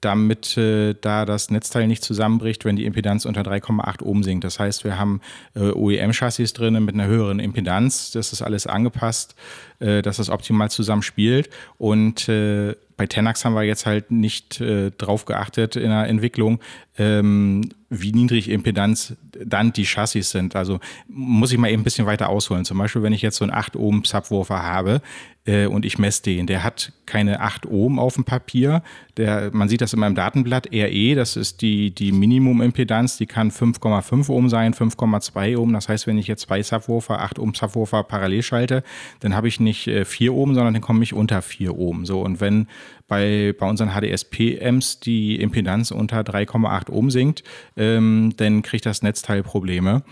damit äh, da das Netzteil nicht zusammenbricht, wenn die Impedanz unter 3,8 Ohm sinkt. Das heißt, wir haben äh, OEM-Chassis drin mit einer höheren Impedanz. Das ist alles angepasst äh, dass das optimal zusammenspielt. Und äh, bei Tenax haben wir jetzt halt nicht äh, drauf geachtet in der Entwicklung, ähm, wie niedrig Impedanz dann die Chassis sind. Also muss ich mal eben ein bisschen weiter ausholen. Zum Beispiel, wenn ich jetzt so einen 8 Ohm Subwoofer habe äh, und ich messe den, der hat keine 8 Ohm auf dem Papier. Der, man sieht das in meinem Datenblatt, RE, das ist die, die Minimum-Impedanz, die kann 5,5 Ohm sein, 5,2 Ohm. Das heißt, wenn ich jetzt zwei Subwoofer, 8 Ohm Subwoofer parallel schalte, dann habe ich nicht äh, 4 Ohm, sondern dann komme ich unter 4 Ohm. So, und wenn bei, bei unseren HDSP-Amps die Impedanz unter 3,8 Ohm sinkt, ähm, dann kriegt das Netzteil Probleme.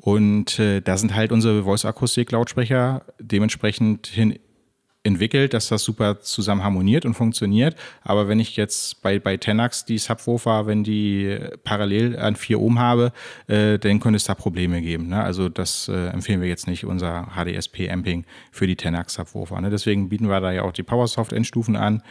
Und äh, da sind halt unsere Voice-Akustik-Lautsprecher dementsprechend hin entwickelt, dass das super zusammen harmoniert und funktioniert. Aber wenn ich jetzt bei, bei Tenax die Subwoofer, wenn die parallel an 4 Ohm habe, äh, dann könnte es da Probleme geben. Ne? Also das äh, empfehlen wir jetzt nicht, unser HDSP-Amping für die Tenax Subwoofer. Ne? Deswegen bieten wir da ja auch die PowerSoft-Endstufen an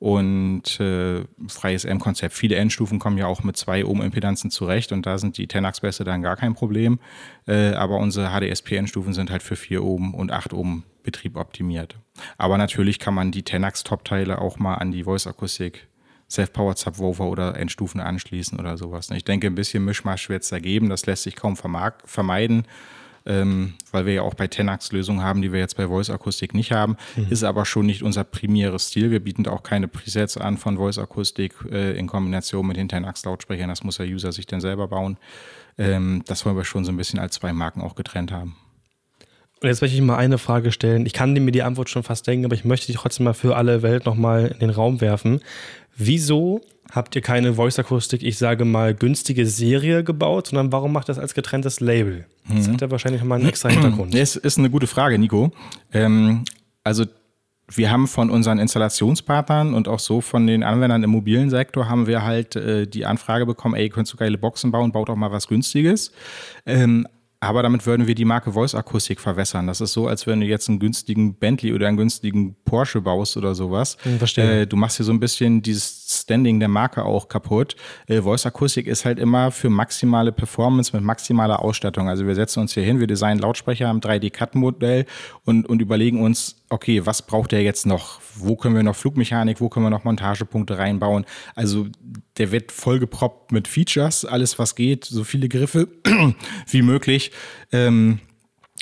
und äh, freies M-Konzept. Viele Endstufen kommen ja auch mit zwei Ohm-Impedanzen zurecht und da sind die Tenax-Bässe dann gar kein Problem. Äh, aber unsere HDSP-Endstufen sind halt für 4 Ohm und 8 Ohm Betrieb optimiert. Aber natürlich kann man die Tenax-Top-Teile auch mal an die Voice-Akustik Self-Powered Subwoofer oder Endstufen anschließen oder sowas. Ich denke, ein bisschen Mischmasch wird es da geben. Das lässt sich kaum vermeiden ähm, weil wir ja auch bei Tenax Lösungen haben, die wir jetzt bei Voice Akustik nicht haben. Mhm. Ist aber schon nicht unser primäres Stil. Wir bieten auch keine Presets an von Voice Akustik äh, in Kombination mit den Tenax Lautsprechern. Das muss der User sich dann selber bauen. Ähm, das wollen wir schon so ein bisschen als zwei Marken auch getrennt haben. Und jetzt möchte ich mal eine Frage stellen. Ich kann mir die Antwort schon fast denken, aber ich möchte die trotzdem mal für alle Welt nochmal in den Raum werfen. Wieso habt ihr keine Voice-Akustik, ich sage mal, günstige Serie gebaut, sondern warum macht das als getrenntes Label? Das mhm. hat ja wahrscheinlich mal einen extra Hintergrund. Das ist eine gute Frage, Nico. Ähm, also wir haben von unseren Installationspartnern und auch so von den Anwendern im mobilen Sektor haben wir halt äh, die Anfrage bekommen, ey, könntest du geile Boxen bauen, baut auch mal was Günstiges. Ähm, aber damit würden wir die Marke Voice Akustik verwässern. Das ist so, als wenn du jetzt einen günstigen Bentley oder einen günstigen Porsche baust oder sowas. Hm, verstehe. Äh, du machst hier so ein bisschen dieses Standing der Marke auch kaputt. Äh, Voice Akustik ist halt immer für maximale Performance mit maximaler Ausstattung. Also wir setzen uns hier hin, wir designen Lautsprecher im 3D-Cut-Modell und, und überlegen uns, okay, was braucht der jetzt noch? Wo können wir noch Flugmechanik, wo können wir noch Montagepunkte reinbauen? Also der wird vollgeproppt mit Features, alles was geht, so viele Griffe wie möglich. Ähm,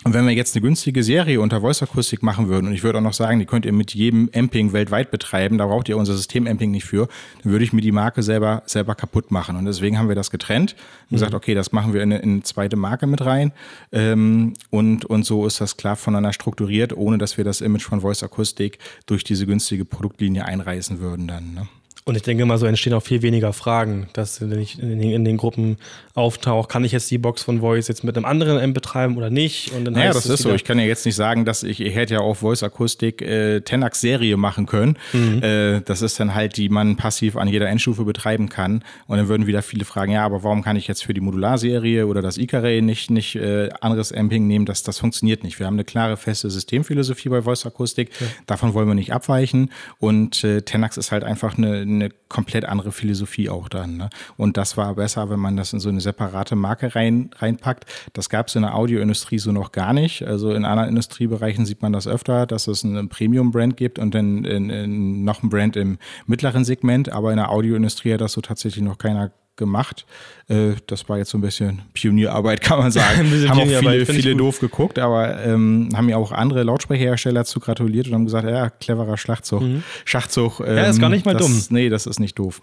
und wenn wir jetzt eine günstige Serie unter Voice Akustik machen würden, und ich würde auch noch sagen, die könnt ihr mit jedem Amping weltweit betreiben, da braucht ihr unser System Amping nicht für, dann würde ich mir die Marke selber, selber kaputt machen. Und deswegen haben wir das getrennt und mhm. gesagt, okay, das machen wir in eine, in eine zweite Marke mit rein. Ähm, und, und so ist das klar voneinander strukturiert, ohne dass wir das Image von Voice Akustik durch diese günstige Produktlinie einreißen würden dann. Ne? Und ich denke mal, so entstehen auch viel weniger Fragen, dass wenn ich in den, in den Gruppen auftauche, kann ich jetzt die Box von Voice jetzt mit einem anderen M betreiben oder nicht? Und dann naja, das ist so. Ich kann ja jetzt nicht sagen, dass ich, ich hätte ja auch Voice Akustik äh, Tenax Serie machen können. Mhm. Äh, das ist dann halt, die man passiv an jeder Endstufe betreiben kann. Und dann würden wieder viele fragen, ja, aber warum kann ich jetzt für die Modularserie oder das Icarray nicht, nicht äh, anderes Amping nehmen? Das, das funktioniert nicht. Wir haben eine klare, feste Systemphilosophie bei Voice Akustik. Ja. Davon wollen wir nicht abweichen. Und äh, Tenax ist halt einfach eine, eine komplett andere Philosophie auch dann. Ne? Und das war besser, wenn man das in so eine separate Marke rein, reinpackt. Das gab es in der Audioindustrie so noch gar nicht. Also in anderen Industriebereichen sieht man das öfter, dass es einen Premium-Brand gibt und dann in, in noch ein Brand im mittleren Segment. Aber in der Audioindustrie hat das so tatsächlich noch keiner gemacht. Äh, das war jetzt so ein bisschen Pionierarbeit, kann man sagen. haben auch viele, viele doof geguckt, aber ähm, haben ja auch andere Lautsprecherhersteller zu gratuliert und haben gesagt, ja, cleverer Schlachtzug. Mhm. Schachzug. Ähm, ja, ist gar nicht mal das, dumm. Nee, das ist nicht doof.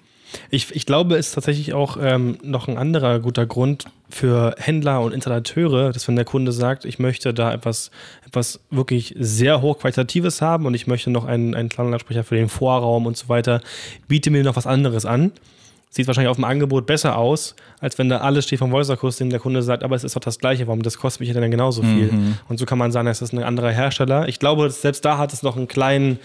Ich, ich glaube, es ist tatsächlich auch ähm, noch ein anderer guter Grund für Händler und Installateure, dass wenn der Kunde sagt, ich möchte da etwas, etwas wirklich sehr hochqualitatives haben und ich möchte noch einen, einen Klanglautsprecher für den Vorraum und so weiter, biete mir noch was anderes an sieht wahrscheinlich auf dem Angebot besser aus, als wenn da alles steht vom Voice Akustik der Kunde sagt, aber es ist doch das gleiche, warum das kostet mich ja dann genauso viel. Mhm. Und so kann man sagen, es ist ein anderer Hersteller. Ich glaube, selbst da hat es noch einen kleinen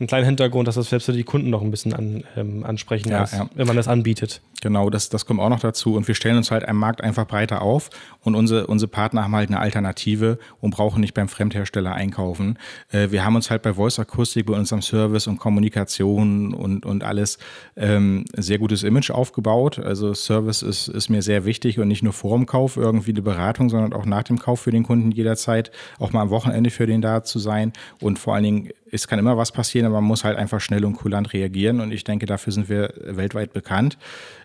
einen kleinen Hintergrund, dass das selbst für die Kunden noch ein bisschen an, ähm, ansprechend Ja, ist, ja. wenn man das anbietet. Genau, das, das kommt auch noch dazu. Und wir stellen uns halt am Markt einfach breiter auf und unsere, unsere Partner haben halt eine Alternative und brauchen nicht beim Fremdhersteller einkaufen. Äh, wir haben uns halt bei Voice Akustik, bei unserem Service und Kommunikation und, und alles ähm, ein sehr gutes Image aufgebaut. Also Service ist, ist mir sehr wichtig und nicht nur vor dem Kauf irgendwie die Beratung, sondern auch nach dem Kauf für den Kunden jederzeit, auch mal am Wochenende für den da zu sein. Und vor allen Dingen, es kann immer was passieren, aber man muss halt einfach schnell und kulant reagieren. Und ich denke, dafür sind wir weltweit bekannt.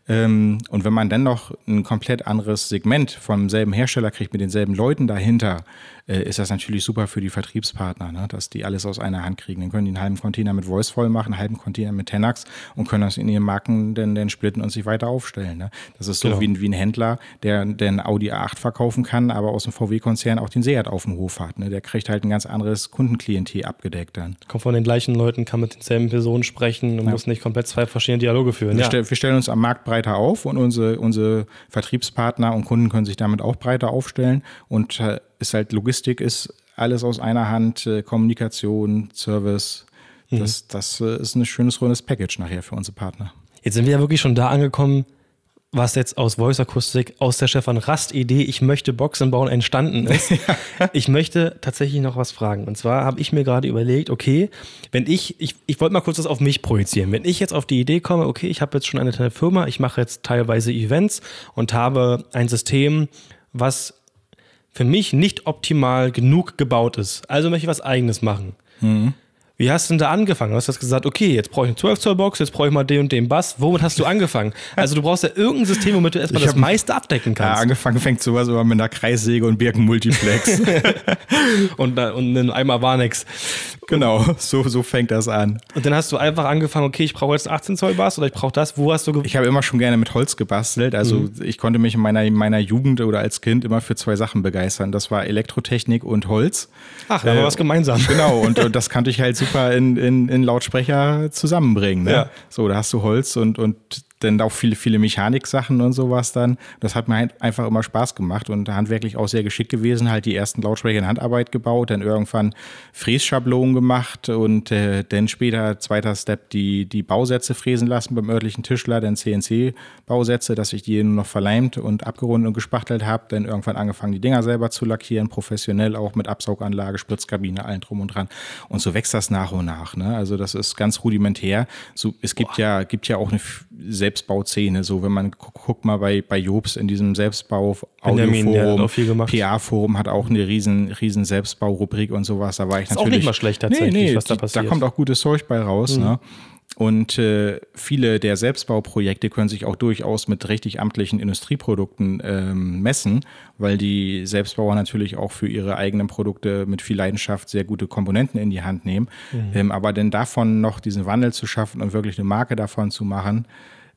Ähm, und wenn man dann noch ein komplett anderes Segment vom selben Hersteller kriegt mit denselben Leuten dahinter, äh, ist das natürlich super für die Vertriebspartner, ne? dass die alles aus einer Hand kriegen. Dann können die einen halben Container mit Voice voll machen, einen halben Container mit Tenax und können das in ihren Marken dann, dann splitten und sich weiter aufstellen. Ne? Das ist so Genau. wie, ein- wie ein Händler, der, einen Audi A8 verkaufen kann, aber aus dem VW-Konzern auch den Seat auf dem Hof hat. Ne? Der kriegt halt ein ganz anderes Kundenklientel abgedeckt dann. Kommt von den gleichen Leuten, kann mit denselben Personen sprechen und muss nicht komplett zwei verschiedene Dialoge führen. Wir, Ja. stell, wir stellen uns am Markt breiter auf und unsere, unsere Vertriebspartner und Kunden können sich damit auch breiter aufstellen. Und äh, ist halt Logistik ist alles aus einer Hand, äh, Kommunikation, Service. Das, das äh, ist ein schönes rundes Package nachher für unsere Partner. Jetzt sind wir ja wirklich schon da angekommen, was jetzt aus Voice Akustik, aus der Stefan Rast-Idee, ich möchte Boxen bauen, entstanden ist. Ich möchte tatsächlich noch was fragen. Und zwar habe ich mir gerade überlegt, okay, wenn ich, ich, ich wollte mal kurz das auf mich projizieren. Wenn ich jetzt auf die Idee komme, okay, ich habe jetzt schon eine kleine Firma, ich mache jetzt teilweise Events und habe ein System, was für mich nicht optimal genug gebaut ist. Also möchte ich was eigenes machen. Wie hast du denn da angefangen? Du hast gesagt, okay, jetzt brauche ich eine 12 Zoll Box, jetzt brauche ich mal den und den Bass. Womit hast du angefangen? Also du brauchst ja irgendein System, womit du erstmal das meiste abdecken Ja, kannst. angefangen fängt sowas aber mit einer Kreissäge und Birkenmultiplex. und, da- und ein Eimer war nix. Genau, so, so fängt das an. Und dann hast du einfach angefangen, okay, ich brauche jetzt einen 18 Zoll Bass oder ich brauche das. Wo hast du Ich habe immer schon gerne mit Holz gebastelt. Also ich konnte mich in meiner, in meiner Jugend oder als Kind immer für zwei Sachen begeistern. Das war Elektrotechnik und Holz. Ach, da haben wir Äh, was gemeinsam. Genau, und, und das kannte ich halt super in, in, in Lautsprecher zusammenbringen. Ne? Ja. So, da hast du Holz und, und dann auch viele, viele Mechaniksachen und sowas dann. Das hat mir halt einfach immer Spaß gemacht und handwerklich auch sehr geschickt gewesen. Halt die ersten Lautsprecher in Handarbeit gebaut, dann irgendwann Frässchablonen gemacht und äh, dann später, zweiter Step, die, die Bausätze fräsen lassen beim örtlichen Tischler, dann CNC-Bausätze, dass ich die nur noch verleimt und abgerundet und gespachtelt habe. Dann irgendwann angefangen, die Dinger selber zu lackieren, professionell auch mit Absauganlage, Spritzkabine, allen drum und dran. Und so wächst das nach und nach. Ne? Also das ist ganz rudimentär. So, es gibt ja, gibt ja auch eine F- Selbstbauszene. So, wenn man gu- guckt mal bei, bei Jobs in diesem Selbstbau Audioforum, auch. PA-Forum hat auch eine riesen, riesen Selbstbaurubrik und sowas. Da war ich Ist auch natürlich. nicht mal schlecht tatsächlich, nee, nee, was da passiert. Mhm. Da kommt auch gutes Zeug bei raus. Ne? Und äh, viele der Selbstbauprojekte können sich auch durchaus mit richtig amtlichen Industrieprodukten ähm, messen, weil die Selbstbauer natürlich auch für ihre eigenen Produkte mit viel Leidenschaft sehr gute Komponenten in die Hand nehmen. Mhm. Ähm, aber denn davon noch diesen Wandel zu schaffen und wirklich eine Marke davon zu machen,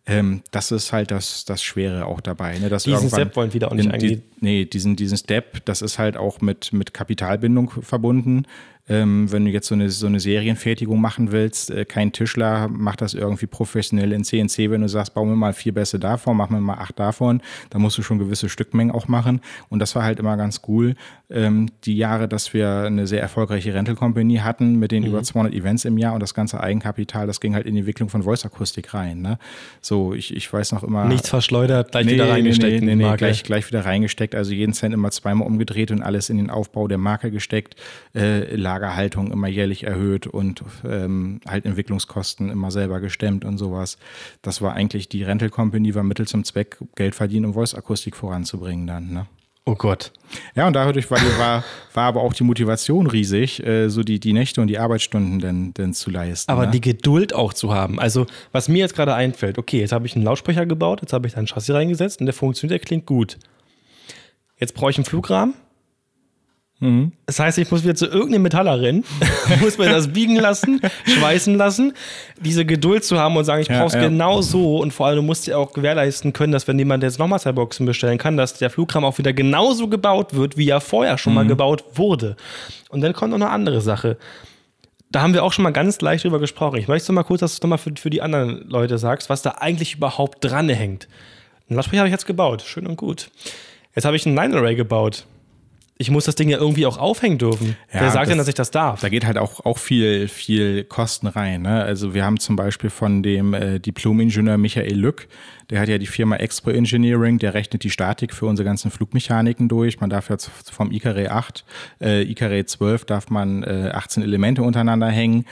ähm, das ist halt das, das Schwere auch dabei. Ne? Dass Diesen Step wollen viele auch nicht die- eingehen. Nee, diesen, diesen Step, das ist halt auch mit, mit Kapitalbindung verbunden. Ähm, wenn du jetzt so eine, so eine Serienfertigung machen willst, äh, kein Tischler macht das irgendwie professionell in CNC, wenn du sagst, bau mir mal vier Bässe davon, mach mir mal acht davon, da musst du schon gewisse Stückmengen auch machen. Und das war halt immer ganz cool. Ähm, die Jahre, dass wir eine sehr erfolgreiche Rental Company hatten mit den Mhm. über 200 Events im Jahr und das ganze Eigenkapital, das ging halt in die Entwicklung von Voice Akustik rein. Ne? So, ich, ich weiß noch immer. Nichts verschleudert, gleich wieder reingesteckt Nee, nee, nee, gleich, gleich wieder reingesteckt. Also jeden Cent immer zweimal umgedreht und alles in den Aufbau der Marke gesteckt. Äh, Lagerhaltung immer jährlich erhöht und ähm, halt Entwicklungskosten immer selber gestemmt und sowas. Das war eigentlich die Rental Company, war Mittel zum Zweck, Geld verdienen, um Voice-Akustik voranzubringen dann. Ne? Oh Gott. Ja, und dadurch war, war, war aber auch die Motivation riesig, äh, so die, die Nächte und die Arbeitsstunden denn, denn zu leisten. Aber ne? die Geduld auch zu haben. Also, was mir jetzt gerade einfällt, okay, jetzt habe ich einen Lautsprecher gebaut, jetzt habe ich da ein Chassis reingesetzt und der funktioniert, der klingt gut. Jetzt brauche ich einen Flugrahmen. Mhm. Das heißt, ich muss wieder zu irgendeinem Metaller rennen, muss mir das biegen lassen, schweißen lassen, diese Geduld zu haben und sagen, ich Ja, brauche es ja. genau so und vor allem, du musst dir auch gewährleisten können, dass wenn jemand jetzt nochmal zwei Boxen bestellen kann, dass der Flugrahmen auch wieder genauso gebaut wird, wie er vorher schon Mhm. mal gebaut wurde. Und dann kommt noch eine andere Sache. Da haben wir auch schon mal ganz leicht drüber gesprochen. Ich möchte mal kurz, dass du nochmal für, für die anderen Leute sagst, was da eigentlich überhaupt dran hängt. Ein Lautsprecher habe ich jetzt gebaut, schön und gut. Jetzt habe ich einen Line Array gebaut. Ich muss das Ding ja irgendwie auch aufhängen dürfen. Ja, Wer sagt das- denn, dass ich das darf? Da geht halt auch, auch viel, viel Kosten rein. Ne? Also wir haben zum Beispiel von dem äh, Diplom-Ingenieur Michael Lück, der hat ja die Firma Expo Engineering, der rechnet die Statik für unsere ganzen Flugmechaniken durch. Man darf jetzt vom ICARE 8, äh, ICARE 12 darf man äh, 18 Elemente untereinander hängen.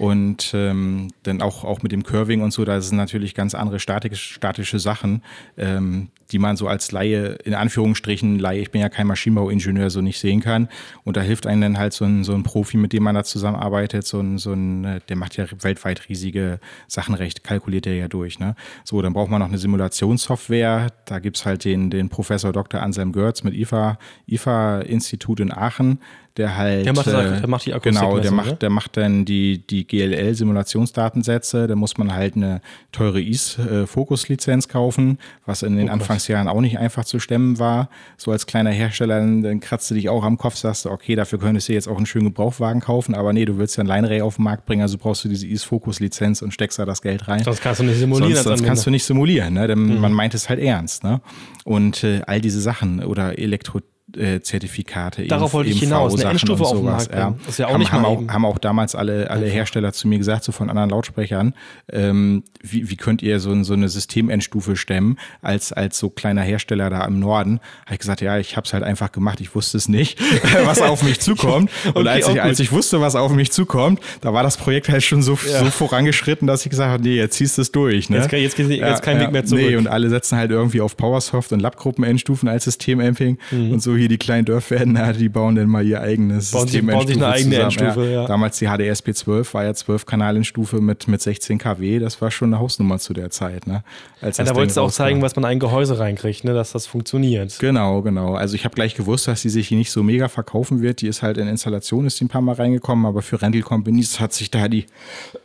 Und ähm, dann auch, auch mit dem Curving und so, da sind natürlich ganz andere statische, statische Sachen, ähm, die man so als Laie, in Anführungsstrichen Laie, ich bin ja kein Maschinenbauingenieur, so nicht sehen kann. Und da hilft einem dann halt so ein, so ein Profi, mit dem man da zusammenarbeitet, so ein, so ein, äh, der macht ja weltweit riesige Sachen recht, kalkuliert er ja durch. Ne? So, dann braucht man noch eine Simulationssoftware. Da gibt's halt den, den Professor Dr. Anselm Görz mit IFA, IFA-Institut in Aachen, der halt. Der macht das- äh, der macht die Genau, der macht, ne? der macht dann die, die GLL-Simulationsdatensätze. Da muss man halt eine teure IS-Fokus-Lizenz kaufen, was in den Oh. Anfangsjahren auch nicht einfach zu stemmen war. So als kleiner Hersteller, dann, kratzt du dich auch am Kopf, sagst du, okay, dafür könntest du jetzt auch einen schönen Gebrauchwagen kaufen, aber nee, du willst ja ein Line-Ray auf den Markt bringen, also brauchst du diese IS-Fokus-Lizenz und steckst da das Geld rein. Sonst kannst du nicht simulieren. Sonst, sonst kannst du nicht simulieren, ne? denn Mhm. man meint es halt ernst. Ne? Und äh, all diese Sachen oder Elektro äh, Zertifikate, Darauf wollte ich hinaus, eine Endstufe auf sowas, Markt bringen. Ist ja auch haben, nicht haben, auch, haben auch damals alle, alle Hersteller zu mir gesagt, so von anderen Lautsprechern, ähm, wie, wie könnt ihr so, so eine Systemendstufe stemmen als, als so kleiner Hersteller da im Norden? Habe ich gesagt, ja, ich habe es halt einfach gemacht, ich wusste es nicht, was auf mich zukommt. Und Okay, als, ich, als ich wusste, was auf mich zukommt, da war das Projekt halt schon so, so vorangeschritten, dass ich gesagt habe, nee, jetzt ziehst du es durch. Ne? Jetzt kann- jetzt jetzt kein Weg mehr zurück. Nee, und alle setzen halt irgendwie auf Powersoft und Labgruppen-Endstufen als System-Amping und so hier die kleinen Dörfwerden, die bauen dann mal ihr eigenes Mhm. Bauen System bauen sich eine eigene Endstufe, ja. Damals die HDSP12 war ja 12 Kanal-Endstufe mit, mit 16 kW, das war schon eine Hausnummer zu der Zeit. Ne? Als Ja, da wolltest du auch zeigen, was man in ein Gehäuse reinkriegt, ne, dass das funktioniert. Genau, genau. Also ich habe gleich gewusst, dass die sich hier nicht so mega verkaufen wird. Die ist halt in Installation, ist die ein paar Mal reingekommen, aber für Rental Companies hat sich da die,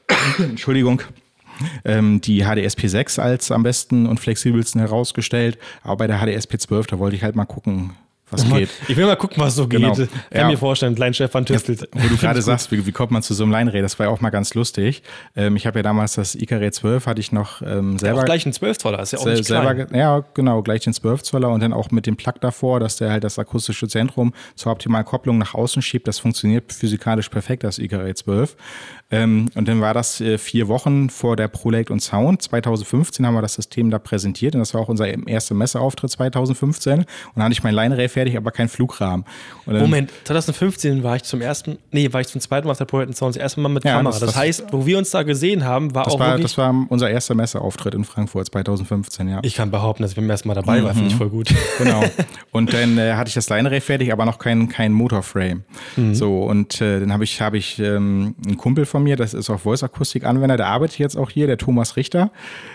Entschuldigung, ähm, die HDSP6 als am besten und flexibelsten herausgestellt. Aber bei der HDSP12, da wollte ich halt mal gucken, was geht. Ich will mal gucken, was so Genau. geht. Kann Ja. mir vorstellen, klein Stefan tüftelt. Wo du gerade sagst, wie, wie kommt man zu so einem Line-Ray, das war ja auch mal ganz lustig. Ähm, ich habe ja damals das ICARE 12, hatte ich noch ähm, selber Auch gleich ein 12 Zoller, ist ja auch nicht selber, klein. ja, genau, gleich den 12 Zoller und dann auch mit dem Plug davor, dass der halt das akustische Zentrum zur optimalen Kopplung nach außen schiebt. Das funktioniert physikalisch perfekt, das IKR 12. Ähm, und dann war das äh, vier Wochen vor der ProLate und Sound. 2015 haben wir das System da präsentiert und das war auch unser erster Messeauftritt 2015. Und dann hatte ich mein Line-Ray fertig, aber kein Flugrahmen. Moment, 2015 war ich zum ersten, nee, war ich zum zweiten Mal auf der Project Sound das erste Mal mit Ja, Kamera. das- Das, das- heißt, wo wir uns da gesehen haben, war auch war, wirklich. das war unser erster Messeauftritt in Frankfurt 2015, ja. ich kann behaupten, dass ich beim ersten Mal dabei war, Mhm. finde ich voll gut. Genau. Und dann äh, hatte ich das Line-Ray fertig, aber noch kein, kein Motorframe. Mhm. So, und äh, dann habe ich, hab ich ähm, einen Kumpel von mir, das ist auch Voice-Akustik-Anwender, der arbeitet jetzt auch hier, der Thomas Richter.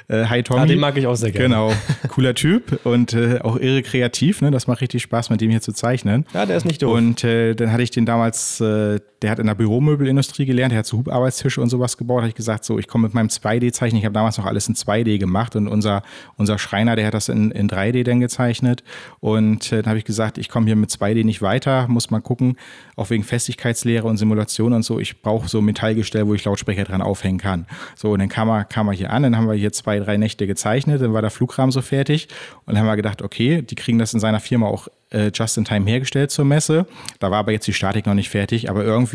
Äh, hi Tommy. Ah, den mag ich auch sehr gerne. Genau, cooler Typ und äh, auch irre kreativ, ne? das macht richtig Spaß, mit dem hier zu zeichnen. Ja, der ist nicht doof. Und äh, dann hatte ich den damals, äh, der hat in der Büromöbelindustrie gelernt, der hat so Hubarbeitstische und sowas gebaut. habe ich gesagt, so, ich komme mit meinem 2D-Zeichnen. Ich habe damals noch alles in 2D gemacht und unser, unser Schreiner, der hat das in, in 3D dann gezeichnet. Und äh, dann habe ich gesagt, ich komme hier mit 2D nicht weiter, muss mal gucken, auch wegen Festigkeitslehre und Simulation und so. Ich brauche so ein Metallgestell, wo ich Lautsprecher dran aufhängen kann. So, und dann kam er, kam er hier an, dann haben wir hier zwei, drei Nächte gezeichnet, dann war der Flugrahmen so fertig. Und dann haben wir gedacht, okay, die kriegen das in seiner Firma auch äh, just in time hergestellt zur Messe. Da war aber jetzt die Statik noch nicht fertig, aber irgendwie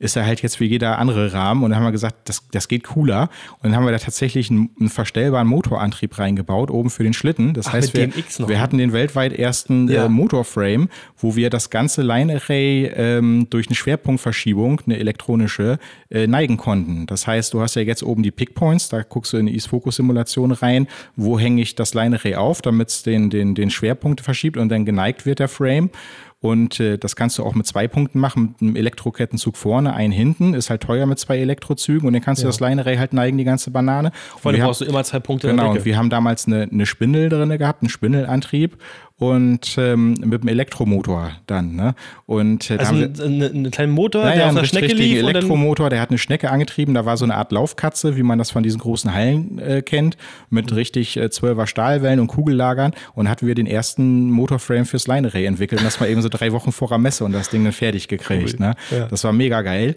ist er halt jetzt wie jeder andere Rahmen und dann haben wir gesagt, das, das geht cooler. Und dann haben wir da tatsächlich einen, einen verstellbaren Motorantrieb reingebaut, oben für den Schlitten. Das Ach, heißt, wir, wir ne? hatten den weltweit ersten Ja. äh, Motorframe, wo wir das ganze Line-Array ähm, durch eine Schwerpunktverschiebung, eine elektronische, äh, neigen konnten. Das heißt, du hast ja jetzt oben die Pickpoints, da guckst du in die East-Focus-Simulation rein, wo hänge ich das Line-Array auf, damit es den, den, den Schwerpunkt verschiebt und dann geneigt wird der Frame. Und äh, das kannst du auch mit zwei Punkten machen, mit einem Elektrokettenzug vorne, einen hinten, ist halt teuer mit zwei Elektrozügen und dann kannst du das Line-Array halt neigen, die ganze Banane. Vor allem haben- brauchst du immer zwei Punkte Genau, und wir haben damals eine, eine Spindel drin gehabt, einen Spindelantrieb und ähm, mit einem Elektromotor dann. Ne? Und äh, Also haben einen, einen, einen kleinen Motor, naja, der auf einer Schnecke lief Elektromotor, der hat eine Schnecke angetrieben, da war so eine Art Laufkatze, wie man das von diesen großen Hallen äh, kennt, mit richtig äh, 12er Stahlwellen und Kugellagern und hatten wir den ersten Motorframe fürs Line-Array entwickelt und das war eben so drei Wochen vor der Messe und das Ding dann fertig gekriegt. Cool. Ne? Ja. Das war mega geil.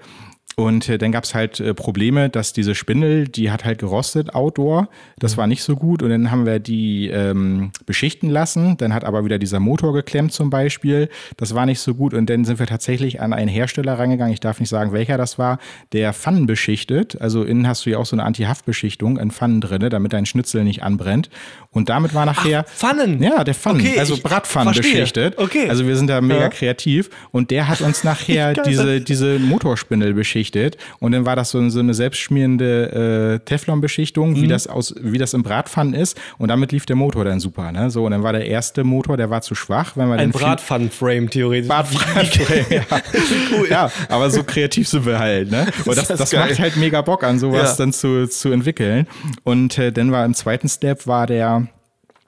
Und äh, dann gab es halt äh, Probleme, dass diese Spindel, die hat halt gerostet outdoor. Das mhm. war nicht so gut. Und dann haben wir die ähm, beschichten lassen. Dann hat aber wieder dieser Motor geklemmt zum Beispiel. Das war nicht so gut. Und dann sind wir tatsächlich an einen Hersteller rangegangen. Ich darf nicht sagen, welcher das war, der Pfannen beschichtet. Also innen hast du ja auch so eine Anti-Haftbeschichtung in Pfannen drin, damit dein Schnitzel nicht anbrennt. Und damit war nachher. Ach, Pfannen? Ja, der Pfannen. Okay, also Bratpfannen beschichtet. Okay. Also wir sind da mega ja. kreativ. Und der hat uns nachher diese, diese Motorspindel beschichtet beschichtet und dann war das so, so eine selbstschmierende äh, Teflonbeschichtung, mhm. wie das aus, wie das im Bratpfannen ist und damit lief der Motor dann super. Ne? So und dann war der erste Motor, der war zu schwach, wenn wir ein Bratpfannen-Frame theoretisch. Bratpfannen-Frame, ja. cool. ja, aber so kreativ sind wir halt. Ne? Und das, das, das macht halt mega Bock an sowas ja. dann zu, zu entwickeln. Und äh, dann war im zweiten Step war der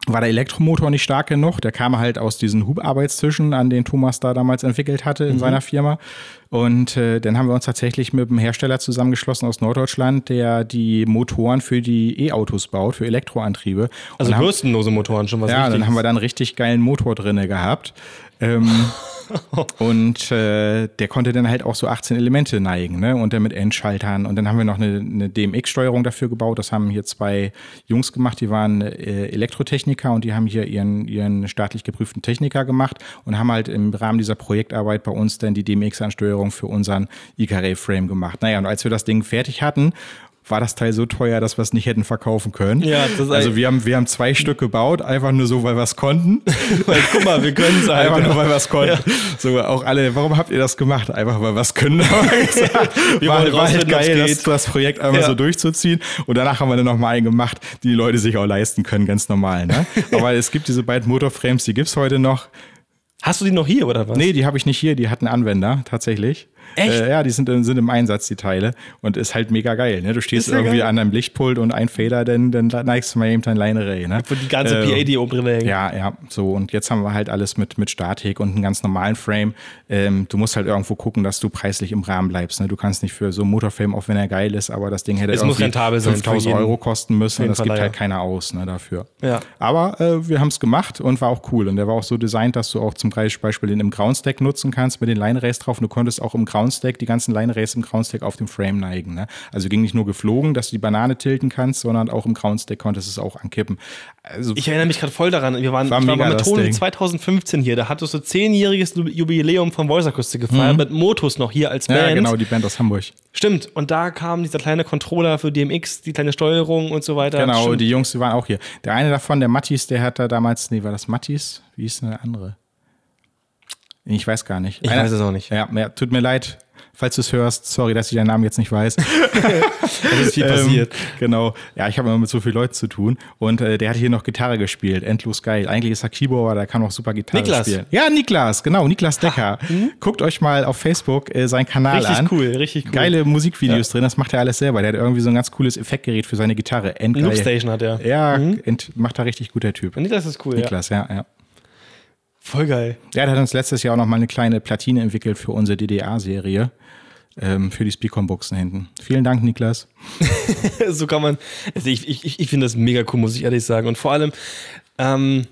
war der Elektromotor nicht stark genug. Der kam halt aus diesen Hubarbeitstischen, an den Thomas da damals entwickelt hatte in mhm. seiner Firma. Und äh, dann haben wir uns tatsächlich mit einem Hersteller zusammengeschlossen aus Norddeutschland, der die Motoren für die E-Autos baut, für Elektroantriebe. Also bürstenlose Motoren schon was Ja, dann haben wir da einen richtig geilen Motor drinne gehabt. Ähm, und äh, der konnte dann halt auch so 18 Elemente neigen, ne? Und dann mit Endschaltern. Und dann haben wir noch eine, eine DMX-Steuerung dafür gebaut. Das haben hier zwei Jungs gemacht, die waren äh, Elektrotechniker und die haben hier ihren, ihren staatlich geprüften Techniker gemacht und haben halt im Rahmen dieser Projektarbeit bei uns dann die DMX-Ansteuerung für unseren Icaré-Frame gemacht. Naja, und als wir das Ding fertig hatten war das Teil so teuer, dass wir es nicht hätten verkaufen können. Ja, das also wir haben, wir haben zwei Stück gebaut, einfach nur so, weil wir es konnten. weil, guck mal, wir können es halt. Einfach nur, weil wir es konnten. Ja. So, auch alle, warum habt ihr das gemacht? Einfach, weil wir es können. wir war, war halt geil, das, das, Projekt einmal so durchzuziehen. Und danach haben wir dann nochmal einen gemacht, die die Leute sich auch leisten können, ganz normal. Ne? Aber es gibt diese beiden Motorframes, die gibt es heute noch. Hast du die noch hier oder was? Nee, die habe ich nicht hier, die hat einen Anwender tatsächlich. Echt? Äh, ja, die sind, sind im Einsatz, die Teile. Und ist halt mega geil. Ne? Du stehst irgendwie geil. an einem Lichtpult und ein Feder, dann, dann neigst du mal eben dein Leinerei. Ne? Für die ganze äh, PA, die oben drin hängt. Ja, ja, so. Und jetzt haben wir halt alles mit, mit Statik und einem ganz normalen Frame. Ähm, du musst halt irgendwo gucken, dass du preislich im Rahmen bleibst. Ne? Du kannst nicht für so einen Motorframe, auch wenn er geil ist, aber das Ding hätte es irgendwie 5000 Euro kosten müssen. Und das gibt halt keiner aus ne, dafür. Ja. Aber äh, wir haben es gemacht und war auch cool. Und der war auch so designt, dass du auch zum Beispiel den im Ground-Stack nutzen kannst mit den Line-Rays drauf. Und du konntest auch im Ground-Stack die ganzen Line Race im Groundstack auf dem Frame neigen. Ne? Also ging nicht nur geflogen, dass du die Banane tilten kannst, sondern auch im Groundstack konntest du es auch ankippen. Also, ich erinnere mich gerade voll daran. Wir waren, war ich war mit Toni 2015 hier. Da hattest du so zehnjähriges Jubiläum von Voice Acoustic gefeiert, mhm. mit Motus noch hier als Band. Ja, genau, die Band aus Hamburg. Stimmt. Und da kam dieser kleine Controller für DMX, die kleine Steuerung und so weiter. Genau, Stimmt. die Jungs, die waren auch hier. Der eine davon, der Mattis, der hat da damals, nee, war das Mattis? Wie ist denn der andere? Ich weiß gar nicht. Ich Einer, weiß es auch nicht. Ja, ja, tut mir leid falls du es hörst. Sorry, dass ich deinen Namen jetzt nicht weiß. es ist viel passiert. Ähm, genau. Ja, ich habe immer mit so vielen Leuten zu tun. Und äh, der hat hier noch Gitarre gespielt. Endlos geil. Eigentlich ist er Keyboarder, der kann auch super Gitarre Niklas. spielen. Ja, Niklas, genau. Niklas Decker. Mhm. Guckt euch mal auf Facebook äh, seinen Kanal richtig an. Richtig cool, richtig cool. Geile Musikvideos ja. drin. Das macht er alles selber. Der hat irgendwie so ein ganz cooles Effektgerät für seine Gitarre. Endgeil. Loopstation hat er. Ja, mhm. macht er richtig gut, der Typ. Niklas ist cool. Niklas, ja, ja. ja. Voll geil. Ja, der hat uns letztes Jahr auch noch mal eine kleine Platine entwickelt für unsere DDA-Serie ähm, für die Speakon-Buchsen hinten. Vielen Dank, Niklas. so kann man. Also ich ich, ich finde das mega cool, muss ich ehrlich sagen. Und vor allem, ähm,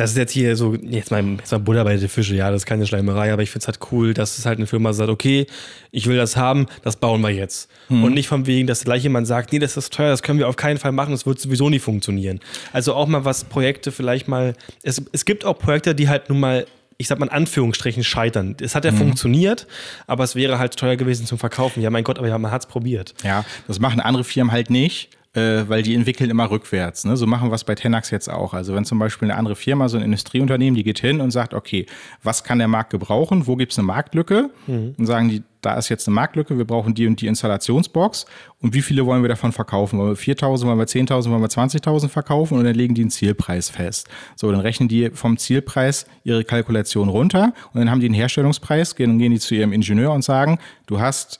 das ist jetzt hier so, jetzt mal, jetzt mal Butter bei den Fische, ja, das ist keine Schleimerei, aber ich finde es halt cool, dass es halt eine Firma sagt, okay, ich will das haben, das bauen wir jetzt. Mhm. Und nicht von wegen, dass gleich jemand sagt, nee, das ist teuer, das können wir auf keinen Fall machen, das wird sowieso nie funktionieren. Also auch mal was Projekte vielleicht mal, es, es gibt auch Projekte, die halt nun mal ich sag mal in Anführungsstrichen, scheitern. Es hat ja mhm. funktioniert, aber es wäre halt teuer gewesen zum Verkaufen. Ja, mein Gott, aber ja, man hat es probiert. Ja, das machen andere Firmen halt nicht äh, weil die entwickeln immer rückwärts. Ne? So machen wir es bei Tenax jetzt auch. Also wenn zum Beispiel eine andere Firma, so ein Industrieunternehmen, die geht hin und sagt, okay, was kann der Markt gebrauchen? Wo gibt es eine Marktlücke? Mhm. Und sagen die, da ist jetzt eine Marktlücke, wir brauchen die und die Installationsbox und wie viele wollen wir davon verkaufen? Wollen wir 4.000, wollen wir 10.000, wollen wir 20.000 verkaufen und dann legen die einen Zielpreis fest. So, dann rechnen die vom Zielpreis ihre Kalkulation runter und dann haben die einen Herstellungspreis, gehen, gehen die zu ihrem Ingenieur und sagen, du hast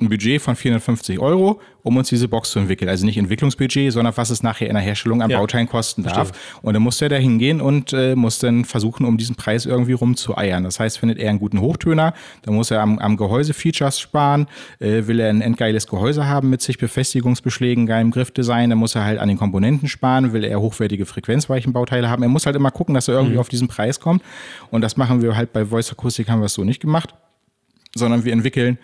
ein Budget von 450 Euro, um uns diese Box zu entwickeln. Also nicht Entwicklungsbudget, sondern was es nachher in der Herstellung an ja. Bauteilen kosten darf. Verstehe. Und dann muss der da hingehen und äh, muss dann versuchen, um diesen Preis irgendwie rumzueiern. Das heißt, findet er einen guten Hochtöner, dann muss er am, am Gehäuse-Features sparen, äh, will er ein endgeiles Gehäuse haben mit sich Befestigungsbeschlägen, geilem Griffdesign, dann muss er halt an den Komponenten sparen, will er hochwertige frequenzweichen Bauteile haben. Er muss halt immer gucken, dass er irgendwie mhm. auf diesen Preis kommt. Und das machen wir halt bei Voice Acoustic, haben wir es so nicht gemacht, sondern wir entwickeln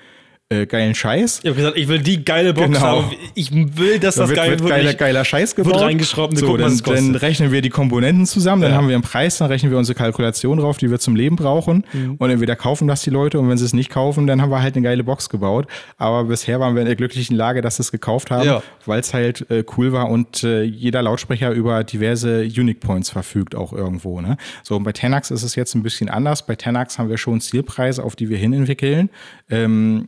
äh, geilen Scheiß. Ich habe gesagt, ich will die geile Box Genau. haben. Ich will, dass Da das wird, geil wird wirklich- geiler, geiler Scheiß gebaut. reingeschraubt und wir so, gucken, dann, dann rechnen wir die Komponenten zusammen, dann Ja. haben wir einen Preis, dann rechnen wir unsere Kalkulation drauf, die wir zum Leben brauchen. Mhm. Und entweder kaufen das die Leute und wenn sie es nicht kaufen, dann haben wir halt eine geile Box gebaut. Aber bisher waren wir in der glücklichen Lage, dass sie es gekauft haben, Ja. weil es halt äh, cool war und äh, jeder Lautsprecher über diverse Unique Points verfügt auch irgendwo. Ne? So, und bei Tenax ist es jetzt ein bisschen anders. Bei Tenax haben wir schon Zielpreise, auf die wir hin entwickeln. Ähm,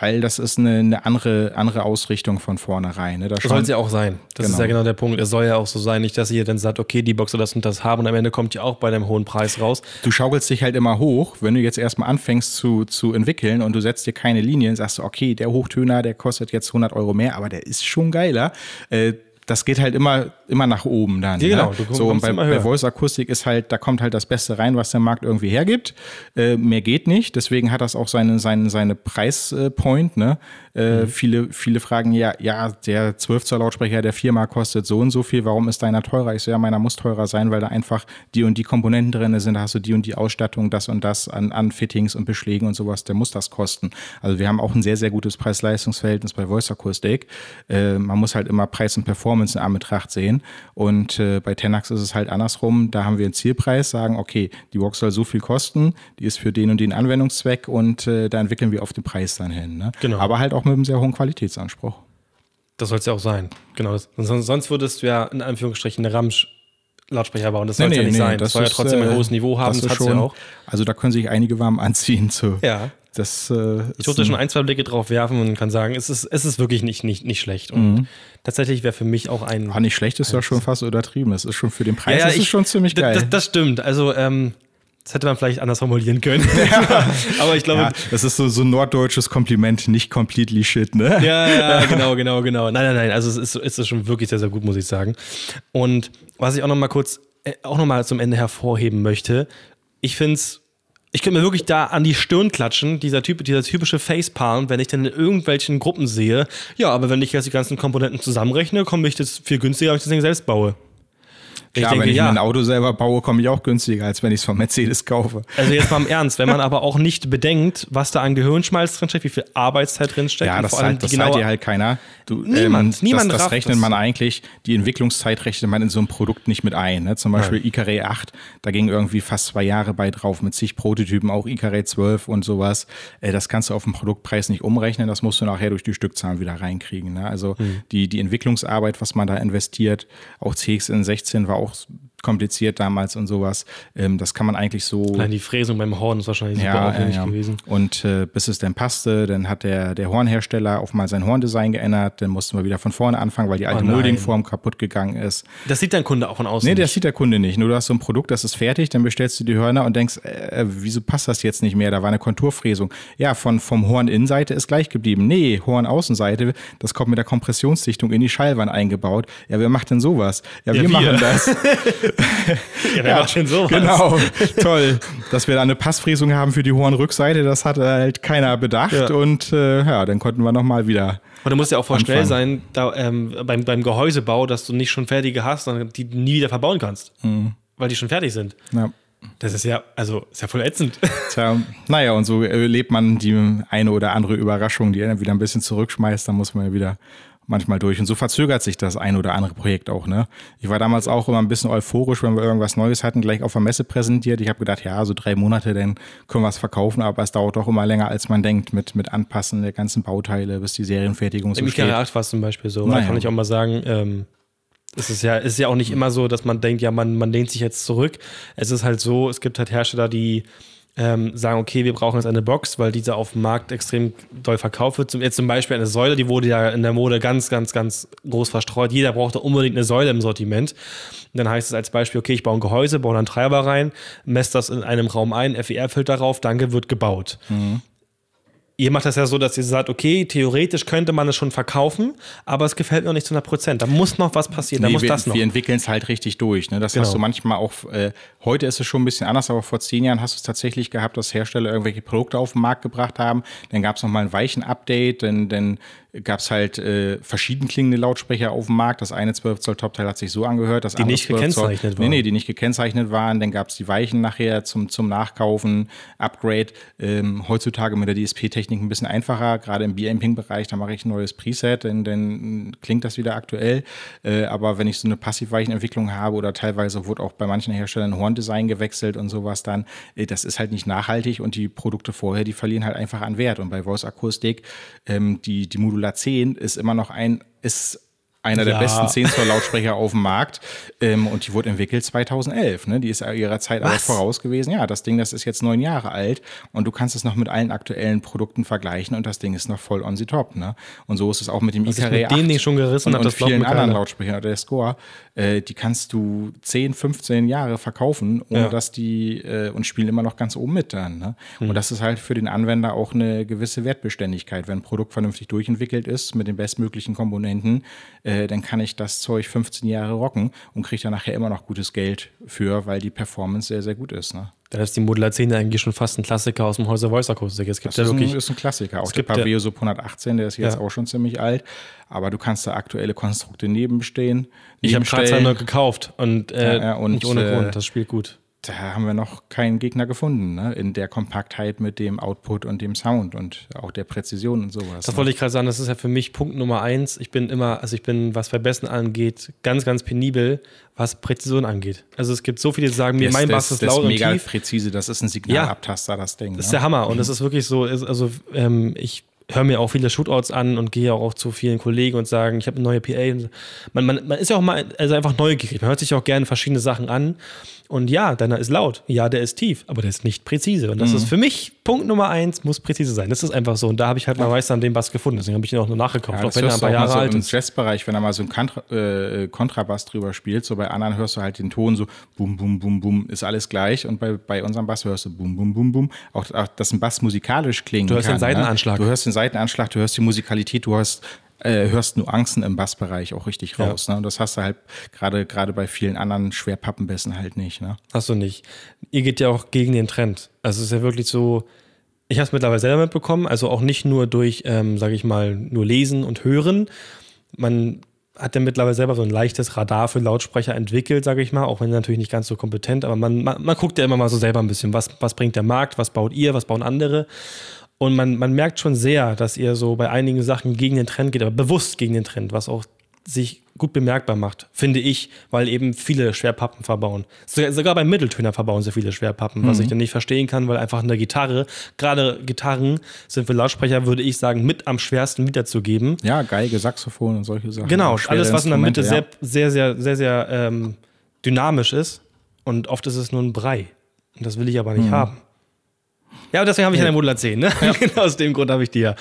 weil das ist eine, eine andere, andere Ausrichtung von vornherein. Ne? Da soll es ja auch sein. Das ist Genau. ja genau der Punkt. Es soll ja auch so sein, nicht, dass ihr dann sagt, okay, die Box soll das und das haben und am Ende kommt ihr auch bei einem hohen Preis raus. du schaukelst dich halt immer hoch, wenn du jetzt erstmal anfängst zu, zu entwickeln und du setzt dir keine Linien, sagst du, okay, der Hochtöner, der kostet jetzt 100 Euro mehr, aber der ist schon geiler. Äh, das geht halt immer, immer nach oben dann. Ja, genau, Ne? du kommst so, und bei, bei höher. Voice Akustik ist halt, da kommt halt das Beste rein, was der Markt irgendwie hergibt. Äh, mehr geht nicht, deswegen hat das auch seine, seine, seine Preispoint. Ne? Äh, Mhm. viele, viele fragen ja, ja, der 12 Zoll Lautsprecher der Firma kostet so und so viel, warum ist deiner teurer? Ich so, ja, meiner muss teurer sein, weil da einfach die und die Komponenten drin sind, da hast du die und die Ausstattung, das und das an, an Fittings und Beschlägen und sowas, der muss das kosten. Also wir haben auch ein sehr, sehr gutes Preis-Leistungs-Verhältnis bei Voice Akustik. Äh, man muss halt immer Preis und Performance in Anbetracht sehen. Und äh, bei Tenax ist es halt andersrum. Da haben wir einen Zielpreis, sagen, okay, die Box soll so viel kosten, die ist für den und den Anwendungszweck und äh, da entwickeln wir auf den Preis dann hin. Ne? Genau. Aber halt auch mit einem sehr hohen Qualitätsanspruch. Das soll es ja auch sein. Genau. Das- Sonst, sonst würdest du ja in Anführungsstrichen eine Ramsch-Lautsprecher bauen. Das soll ja nicht sein. Das, soll ja ist, trotzdem ein äh, hohes Niveau haben. Das, ist hat ja auch. Also da können sich einige warm anziehen. Zu, Ja. Das, äh, Ich durfte schon ein, zwei Blicke drauf werfen und kann sagen, es ist, es ist wirklich nicht, nicht, nicht schlecht. Und Mhm. tatsächlich wäre für mich auch ein. Ah, nicht schlecht ist ja schon fast übertrieben. Das ist schon für den Preis ja, ja, ich- schon ziemlich geil. Das, das stimmt. Also, ähm, das hätte man vielleicht anders formulieren können. Aber ich glaube, ja, das ist so, so ein norddeutsches Kompliment, nicht completely shit, ne? Ja, ja, genau, genau, genau. Nein, nein, nein. Also es ist, es ist schon wirklich sehr, sehr gut, muss ich sagen. Und was ich auch noch mal kurz, äh, auch noch mal zum Ende hervorheben möchte, ich finde es, ich könnte mir wirklich da an die Stirn klatschen, dieser, typ, dieser typische Facepalm, wenn ich dann in irgendwelchen Gruppen sehe, ja, aber wenn ich jetzt die ganzen Komponenten zusammenrechne, komme ich das viel günstiger, wenn ich das Ding selbst baue. Ja, wenn ich mir ein Auto selber baue, komme ich auch günstiger, als wenn ich es von Mercedes kaufe. Also jetzt mal im Ernst, wenn man aber auch nicht bedenkt, was da an Gehirnschmalz drinsteckt, wie viel Arbeitszeit drinsteckt, Ja, das, zahlt, das genaue dir halt keiner. Du, Niemand, niemand Das, das rechnet man eigentlich, die Entwicklungszeit rechnet man in so einem Produkt nicht mit ein. Ne? Zum Beispiel Icaré 8, da ging irgendwie fast zwei Jahre bei drauf mit zig Prototypen, auch Icaré 12 und sowas. Äh, das kannst du auf dem Produktpreis nicht umrechnen, das musst du nachher durch die Stückzahlen wieder reinkriegen. Ne? Also Hm. die, die Entwicklungsarbeit, was man da investiert, auch CXN 16 war auch auch kompliziert damals und sowas. Ähm, das kann man eigentlich so. Allein die Fräsung beim Horn ist wahrscheinlich super Ja, ja, aufwendig ja. gewesen. Und äh, bis es dann passte, dann hat der, der Hornhersteller auf mal sein Horndesign geändert. Dann mussten wir wieder von vorne anfangen, weil die alte Oh nein. Moldingform kaputt gegangen ist. Das sieht dein Kunde auch von außen. Nee, das sieht der Kunde nicht. Nur du hast so ein Produkt, das ist fertig, dann bestellst du die Hörner und denkst, äh, wieso passt das jetzt nicht mehr? Da war eine Konturfräsung. Ja, von, vom Horn-Innenseite ist gleich geblieben. Nee, Horn-Außenseite, das kommt mit der Kompressionsdichtung in die Schallwand eingebaut. Ja, wer macht denn sowas? Ja, wir, wir. machen das. ja, macht denn sowas? Genau, toll. Dass wir da eine Passfräsung haben für die Hornrückseite, das hat halt keiner bedacht. Ja. Und äh, ja, dann konnten wir nochmal wieder. Und du musst ja auch voll schnell sein da, ähm, beim, beim Gehäusebau, dass du nicht schon fertige hast, sondern die nie wieder verbauen kannst. Mhm. Weil die schon fertig sind. Ja. Das ist ja, also, ist ja voll ätzend. Tja, naja, und so erlebt man die eine oder andere Überraschung, die dann wieder ein bisschen zurückschmeißt, dann muss man ja wieder manchmal durch. Und so verzögert sich das ein oder andere Projekt auch. Ne? Ich war damals auch immer ein bisschen euphorisch, wenn wir irgendwas Neues hatten, gleich auf der Messe präsentiert. Ich habe gedacht, ja, so drei Monate, dann können wir es verkaufen, aber es dauert doch immer länger, als man denkt, mit, mit Anpassen der ganzen Bauteile, bis die Serienfertigung so Im steht. 8 war es zum Beispiel so. Naja. Da kann ich auch mal sagen, ähm, es ist ja, es ist ja auch nicht immer so, dass man denkt, ja, man, man lehnt sich jetzt zurück. Es ist halt so, es gibt halt Hersteller, die ähm, sagen, okay, wir brauchen jetzt eine Box, weil diese auf dem Markt extrem doll verkauft wird. Jetzt zum Beispiel eine Säule, die wurde ja in der Mode ganz, ganz, ganz groß verstreut. Jeder brauchte unbedingt eine Säule im Sortiment. Und dann heißt es als Beispiel, okay, ich baue ein Gehäuse, baue einen Treiber rein, messe das in einem Raum ein, FER-Filter drauf, danke, wird gebaut. Ihr macht das ja so, dass ihr sagt, okay, theoretisch könnte man es schon verkaufen, aber es gefällt mir noch nicht zu 100 Prozent. Da muss noch was passieren, da Nee, muss wir, das noch. wir entwickeln es halt richtig durch. Ne? Das Genau. hast du manchmal auch, äh, heute ist es schon ein bisschen anders, aber vor zehn Jahren hast du es tatsächlich gehabt, dass Hersteller irgendwelche Produkte auf den Markt gebracht haben. Dann gab es nochmal ein weichen Update, dann, dann gab es halt äh, verschieden klingende Lautsprecher auf dem Markt. Das eine 12 Zoll Topteil hat sich so angehört, das die nicht gekennzeichnet waren. Nee, nee, die nicht gekennzeichnet waren. Dann gab es die Weichen nachher zum, zum Nachkaufen, Upgrade. Ähm, heutzutage mit der DSP-Technik ein bisschen einfacher, gerade im B-Amping-Bereich, da mache ich ein neues Preset, denn dann klingt das wieder aktuell. Äh, aber wenn ich so eine Passivweichenentwicklung habe oder teilweise wurde auch bei manchen Herstellern ein Horndesign gewechselt und sowas dann, äh, das ist halt nicht nachhaltig und die Produkte vorher, die verlieren halt einfach an Wert. Und bei Voice Akustik, ähm, die, die Modul Modula 10 ist immer noch ein, ist einer der ja. besten 10 Zoll Lautsprecher auf dem Markt. Ähm, und die wurde entwickelt 2011. Ne? Die ist ihrer Zeit aber voraus gewesen. Ja, das Ding, das ist jetzt neun Jahre alt und du kannst es noch mit allen aktuellen Produkten vergleichen und das Ding ist noch voll on the top. Ne? Und so ist es auch mit dem Icare mit 8 dem Ding schon gerissen und, hat, und vielen anderen Lautsprechern. Der Score, äh, die kannst du 10, 15 Jahre verkaufen, ohne ja. dass die äh, und spielen immer noch ganz oben mit dann. Ne? Mhm. Und das ist halt für den Anwender auch eine gewisse Wertbeständigkeit. Wenn ein Produkt vernünftig durchentwickelt ist mit den bestmöglichen Komponenten, äh, äh, dann kann ich das Zeug 15 Jahre rocken und kriege da nachher immer noch gutes Geld für, weil die Performance sehr, sehr gut ist. Ne? Dann ist die Modular 10 eigentlich schon fast ein Klassiker aus dem Häuser Voice Akustik. Es gibt das ja ist, wirklich, ein, ist ein Klassiker. Auch der Paveo Sub 118, der ist jetzt ja. auch schon ziemlich alt. Aber du kannst da aktuelle Konstrukte nebenstehen. Ich habe gerade neu gekauft und, äh, ja, und nicht ohne Grund. Das spielt gut da haben wir noch keinen Gegner gefunden, ne? in der Kompaktheit mit dem Output und dem Sound und auch der Präzision und sowas. Das ne? wollte ich gerade sagen, das ist ja für mich Punkt Nummer eins. Ich bin immer, also ich bin, was Verbessen angeht, ganz, ganz penibel, was Präzision angeht. Also es gibt so viele, die sagen mir, mein Bass ist laut und mega tief. präzise, das ist ein Signalabtaster, ja, das Ding. Das ist ne? der Hammer und das ist wirklich so, also ähm, ich höre mir auch viele Shootouts an und gehe auch zu vielen Kollegen und sagen, ich habe eine neue PA. Man, man, man ist ja auch mal also einfach neugierig. Man hört sich auch gerne verschiedene Sachen an. Und ja, deiner ist laut. Ja, der ist tief, aber der ist nicht präzise. Und das mhm. ist für mich Punkt Nummer eins, muss präzise sein. Das ist einfach so. Und da habe ich halt mal Meister an dem Bass gefunden. Deswegen habe ich ihn auch nur nachgekauft, ja, auch wenn er ein paar Jahre so alt ist. Im Jazzbereich, wenn er mal so einen Kontra, äh, Kontrabass drüber spielt, so bei anderen hörst du halt den Ton so bum, bum, bum, bum, ist alles gleich. Und bei, bei unserem Bass hörst du bum, bum, bum, bum. Auch, auch dass ein Bass musikalisch klingt. Du hörst kann, den Seitenanschlag. Ne? Du hörst den Seitenanschlag, du hörst die Musikalität, du hörst äh, hörst Nuancen im Bassbereich auch richtig raus. Ja. Ne? Und das hast du halt gerade gerade bei vielen anderen Schwerpappenbässen halt nicht. Ne? Hast du nicht. Ihr geht ja auch gegen den Trend. Also es ist ja wirklich so, ich habe es mittlerweile selber mitbekommen, also auch nicht nur durch, ähm, sage ich mal, nur Lesen und Hören. Man hat ja mittlerweile selber so ein leichtes Radar für Lautsprecher entwickelt, sage ich mal, auch wenn natürlich nicht ganz so kompetent, aber man, man, man, guckt ja immer mal so selber ein bisschen, was, was bringt der Markt, was baut ihr, was bauen andere. Und man, man merkt schon sehr, dass ihr so bei einigen Sachen gegen den Trend geht, aber bewusst gegen den Trend, was auch sich gut bemerkbar macht, finde ich, weil eben viele Schwerpappen verbauen. Sogar beim Mitteltöner verbauen sie viele Schwerpappen, mhm. was ich dann nicht verstehen kann, weil einfach eine Gitarre, gerade Gitarren sind für Lautsprecher, würde ich sagen, mit am schwersten wiederzugeben. Ja, Geige, Saxophon und solche Sachen. Genau, alles, was in der Mitte ja. sehr, sehr, sehr, sehr, sehr ähm, dynamisch ist. Und oft ist es nur ein Brei. Und das will ich aber nicht mhm. haben. Ja, und deswegen habe ich ja. eine Modula 10. Ne? Ja. genau aus dem Grund habe ich die ja.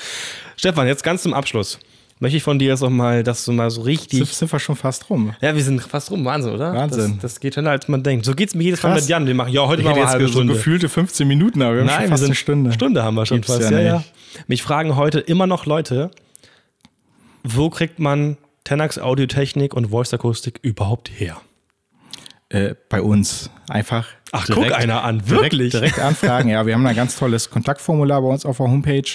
Stefan, jetzt ganz zum Abschluss. Möchte ich von dir jetzt auch mal, dass du mal so richtig. Sind, sind wir schon fast rum? Ja, wir sind fast rum. Wahnsinn, oder? Wahnsinn. Das, das geht schneller, als man denkt. So geht es mir jedes Mal mit Jan. Wir machen, ja, heute ich mal eine halbe Stunde. so gefühlte 15 Minuten, aber wir haben Nein, schon fast eine Stunde. Stunde haben wir schon Gibt's fast. Ja, ja, ja. Mich fragen heute immer noch Leute, wo kriegt man Tenax Audiotechnik und Voice Akustik überhaupt her? Äh, bei uns einfach. Ach, direkt, guck einer an, wirklich. Direkt, direkt anfragen. ja, wir haben ein ganz tolles Kontaktformular bei uns auf der Homepage.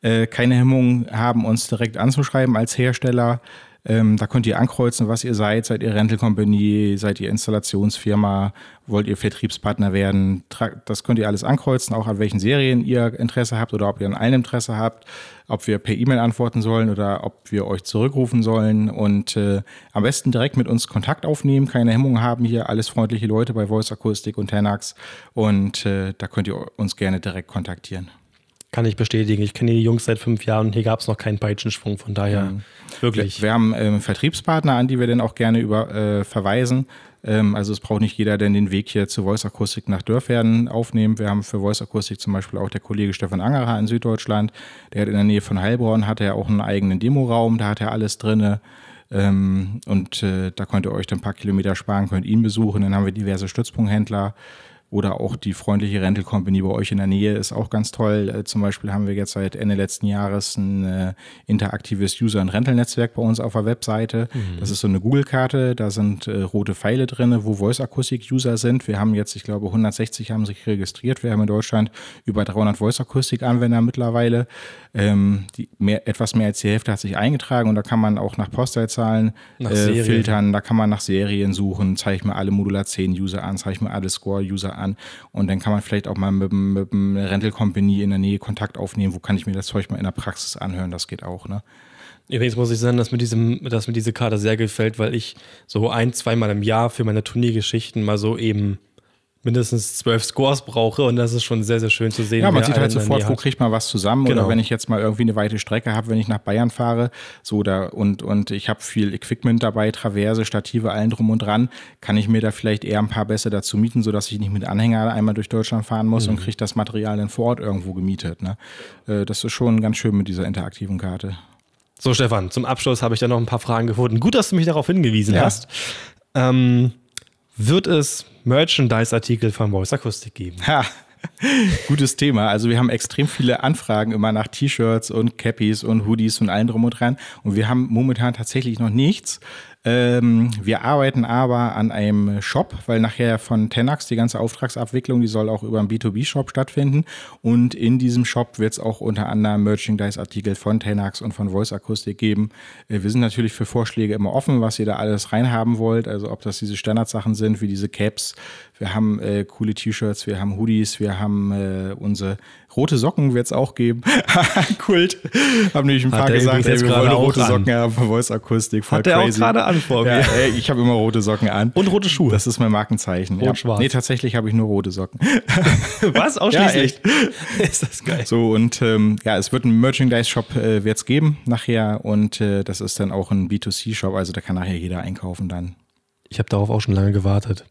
Äh, keine Hemmung haben, uns direkt anzuschreiben als Hersteller. Ähm, da könnt ihr ankreuzen, was ihr seid. Seid ihr Rental Company, seid ihr Installationsfirma, wollt ihr Vertriebspartner werden? Das könnt ihr alles ankreuzen, auch an welchen Serien ihr Interesse habt oder ob ihr an allen Interesse habt, ob wir per E-Mail antworten sollen oder ob wir euch zurückrufen sollen und äh, am besten direkt mit uns Kontakt aufnehmen, keine Hemmungen haben hier, alles freundliche Leute bei Voice Akustik und Tenax und äh, da könnt ihr uns gerne direkt kontaktieren. Kann ich bestätigen. Ich kenne die Jungs seit fünf Jahren und hier gab es noch keinen Peitschensprung. Von daher mhm. wirklich. Wir, wir haben ähm, Vertriebspartner, an die wir dann auch gerne über, äh, verweisen. Ähm, also es braucht nicht jeder, der den Weg hier zu Voice Akustik nach Dörferden aufnehmen. Wir haben für Voice Akustik zum Beispiel auch der Kollege Stefan Angerer in Süddeutschland. Der hat in der Nähe von Heilbronn hat er auch einen eigenen Demoraum. Da hat er alles drin. Ähm, und äh, da könnt ihr euch dann ein paar Kilometer sparen, könnt ihn besuchen. Dann haben wir diverse Stützpunkthändler oder auch die freundliche Rental Company bei euch in der Nähe ist auch ganz toll. Äh, zum Beispiel haben wir jetzt seit Ende letzten Jahres ein äh, interaktives User- und Rental-Netzwerk bei uns auf der Webseite. Mhm. Das ist so eine Google-Karte, da sind äh, rote Pfeile drin, wo Voice-Akustik-User sind. Wir haben jetzt, ich glaube, 160 haben sich registriert. Wir haben in Deutschland über 300 Voice-Akustik-Anwender mittlerweile. Ähm, die mehr, etwas mehr als die Hälfte hat sich eingetragen und da kann man auch nach Postleitzahlen äh, filtern, da kann man nach Serien suchen, zeige ich mir alle Modular 10 User an, zeige ich mir alle Score-User an und dann kann man vielleicht auch mal mit, mit einem Rental Company in der Nähe Kontakt aufnehmen, wo kann ich mir das Zeug mal in der Praxis anhören, das geht auch, ne? Übrigens muss ich sagen, dass mir, diesem, dass mir diese Karte sehr gefällt, weil ich so ein, zweimal im Jahr für meine Turniergeschichten mal so eben mindestens zwölf Scores brauche und das ist schon sehr, sehr schön zu sehen. Ja, man sieht halt sofort, wo kriegt man was zusammen genau. oder wenn ich jetzt mal irgendwie eine weite Strecke habe, wenn ich nach Bayern fahre, so da und, und ich habe viel Equipment dabei, Traverse, Stative, allen drum und dran, kann ich mir da vielleicht eher ein paar Bässe dazu mieten, sodass ich nicht mit Anhänger einmal durch Deutschland fahren muss mhm. und kriege das Material dann vor Ort irgendwo gemietet. Ne? Äh, das ist schon ganz schön mit dieser interaktiven Karte. So, Stefan, zum Abschluss habe ich da noch ein paar Fragen gefunden. Gut, dass du mich darauf hingewiesen ja. hast. Ähm, wird es Merchandise-Artikel von Voice Acoustic geben? Ha. Gutes Thema. Also wir haben extrem viele Anfragen immer nach T-Shirts und Cappies und Hoodies und allem drum und dran. Und wir haben momentan tatsächlich noch nichts. Ähm, wir arbeiten aber an einem Shop, weil nachher von Tenax die ganze Auftragsabwicklung, die soll auch über einen B2B-Shop stattfinden. Und in diesem Shop wird es auch unter anderem Merchandise-Artikel von Tenax und von Voice Akustik geben. Äh, wir sind natürlich für Vorschläge immer offen, was ihr da alles reinhaben wollt. Also ob das diese Standardsachen sind, wie diese Caps. Wir haben äh, coole T-Shirts, wir haben Hoodies, wir haben äh, unsere rote Socken wird es auch geben. Kult. Haben nämlich ein paar gesagt, ey, wir wollen rote Socken haben Voice Akustik. Voll Hat der crazy. auch gerade an vor mir. Ja, ey, ich habe immer rote Socken an. Und rote Schuhe. Das ist mein Markenzeichen. Rot-schwarz. Ja. Nee, tatsächlich habe ich nur rote Socken. Was? Ausschließlich? Ja, ist das geil. So, und ähm, ja, es wird einen Merchandise-Shop äh, wird's geben nachher und äh, das ist dann auch ein B2C-Shop, also da kann nachher jeder einkaufen dann. Ich habe darauf auch schon lange gewartet.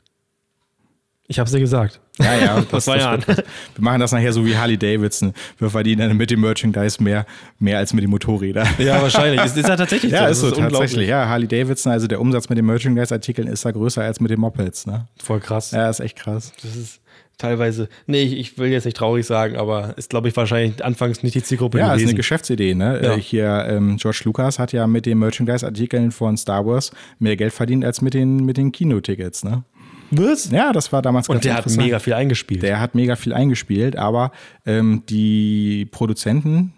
Ich habe es dir gesagt. Ja, ja, das, war ja. wir machen das nachher so wie Harley Davidson. Wir verdienen dann mit dem Merchandise mehr, mehr als mit den Motorrädern. Ja, wahrscheinlich. Ist, ist ja tatsächlich ja, so. Ist so, ist tatsächlich. Ja, Harley Davidson, also der Umsatz mit den Merchandise-Artikeln ist da größer als mit den Mopeds. Ne? Voll krass. Ja, ist echt krass. Das ist teilweise, nee, ich, ich, will jetzt nicht traurig sagen, aber ist, glaube ich, wahrscheinlich anfangs nicht die Zielgruppe ja, gewesen. Ja, ist eine Geschäftsidee, ne? Ja. Äh, hier, ähm, George Lucas hat ja mit den Merchandise-Artikeln von Star Wars mehr Geld verdient als mit den, mit den Kinotickets, ne? Was? Ja, das war damals Und der hat mega viel eingespielt. Der hat mega viel eingespielt, aber ähm, die Produzenten,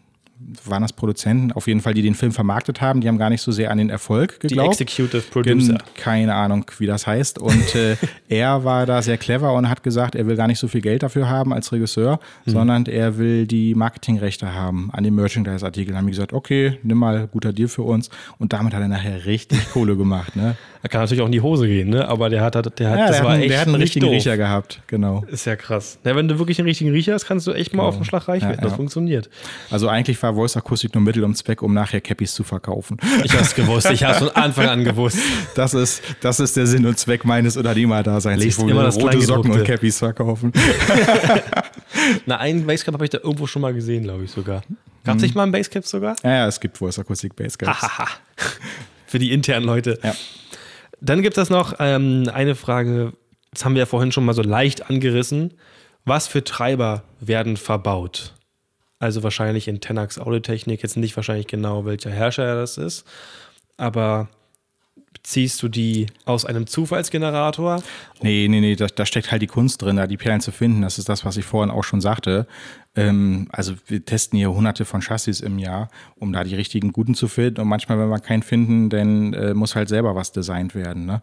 waren das Produzenten, auf jeden Fall, die den Film vermarktet haben, die haben gar nicht so sehr an den Erfolg geglaubt. Die Executive Producer. Keine Ahnung, wie das heißt. Und äh, er war da sehr clever und hat gesagt, er will gar nicht so viel Geld dafür haben als Regisseur, hm. sondern er will die Marketingrechte haben an den Merchandise-Artikeln. Haben die gesagt, okay, nimm mal, guter Deal für uns. Und damit hat er nachher richtig Kohle gemacht. Ne? Er kann natürlich auch in die Hose gehen, ne? aber der hat, der hat, ja, das der war hat, echt der hat einen richtigen doof. Riecher gehabt, genau. Ist ja krass. Ja, wenn du wirklich einen richtigen Riecher hast, kannst du echt mal genau. auf den Schlag reich werden. Ja, das funktioniert. Also eigentlich war Voice Akustik nur Mittel und Zweck, um nachher Cappies zu verkaufen. Ich hab's gewusst, ich hab's von Anfang an gewusst. Das ist, das ist der Sinn und Zweck meines Unternehmerdaseins. Ich will rote Socken und Cappies verkaufen. Na, einen Basecap habe ich da irgendwo schon mal gesehen, glaube ich sogar. Gab es nicht mal einen Basecap sogar? Ja, ja, es gibt Voice Akustik Basecaps. Für die internen Leute. Ja. Dann gibt es noch ähm, eine Frage, das haben wir ja vorhin schon mal so leicht angerissen. Was für Treiber werden verbaut? Also wahrscheinlich in Tenax Audiotechnik, jetzt nicht wahrscheinlich genau, welcher Hersteller das ist, aber ziehst du die aus einem Zufallsgenerator? Nee, nee, nee, da, da, steckt halt die Kunst drin, da die Perlen zu finden. Das ist das, was ich vorhin auch schon sagte. Ähm, also wir testen hier hunderte von Chassis im Jahr, um da die richtigen guten zu finden. Und manchmal, wenn wir keinen finden, dann äh, muss halt selber was designt werden. Ne?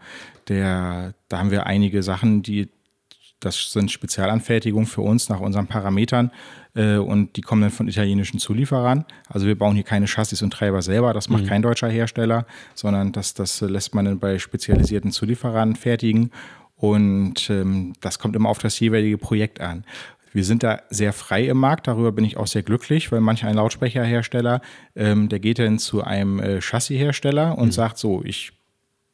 Der, da haben wir einige Sachen, die das sind Spezialanfertigungen für uns nach unseren Parametern äh, und die kommen dann von italienischen Zulieferern. Also wir bauen hier keine Chassis und Treiber selber, das macht mhm. kein deutscher Hersteller, sondern das, das lässt man dann bei spezialisierten Zulieferern fertigen und ähm, das kommt immer auf das jeweilige Projekt an. Wir sind da sehr frei im Markt, darüber bin ich auch sehr glücklich, weil manch ein Lautsprecherhersteller, ähm, der geht dann zu einem äh, Chassishersteller und mhm. sagt so, ich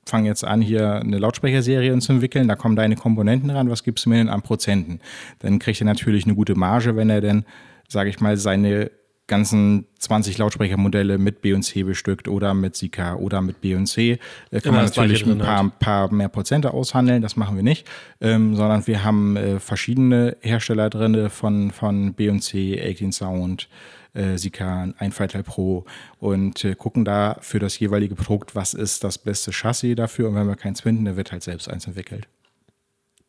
fange jetzt an, hier eine Lautsprecherserie zu entwickeln, da kommen deine Komponenten ran, was gibst du mir denn an Prozenten? Dann kriegt er natürlich eine gute Marge, wenn er denn, sage ich mal, seine ganzen 20 Lautsprechermodelle mit B und C bestückt oder mit Sika oder mit B und C. Äh, kann man natürlich ein paar, paar, mehr Prozente aushandeln, das machen wir nicht, ähm, sondern wir haben äh, verschiedene Hersteller drin von, von B und C, 18 Sound, äh, Sika, Einfallteil Pro und äh, gucken da für das jeweilige Produkt, was ist das beste Chassis dafür und wenn wir keins finden, dann wird halt selbst eins entwickelt.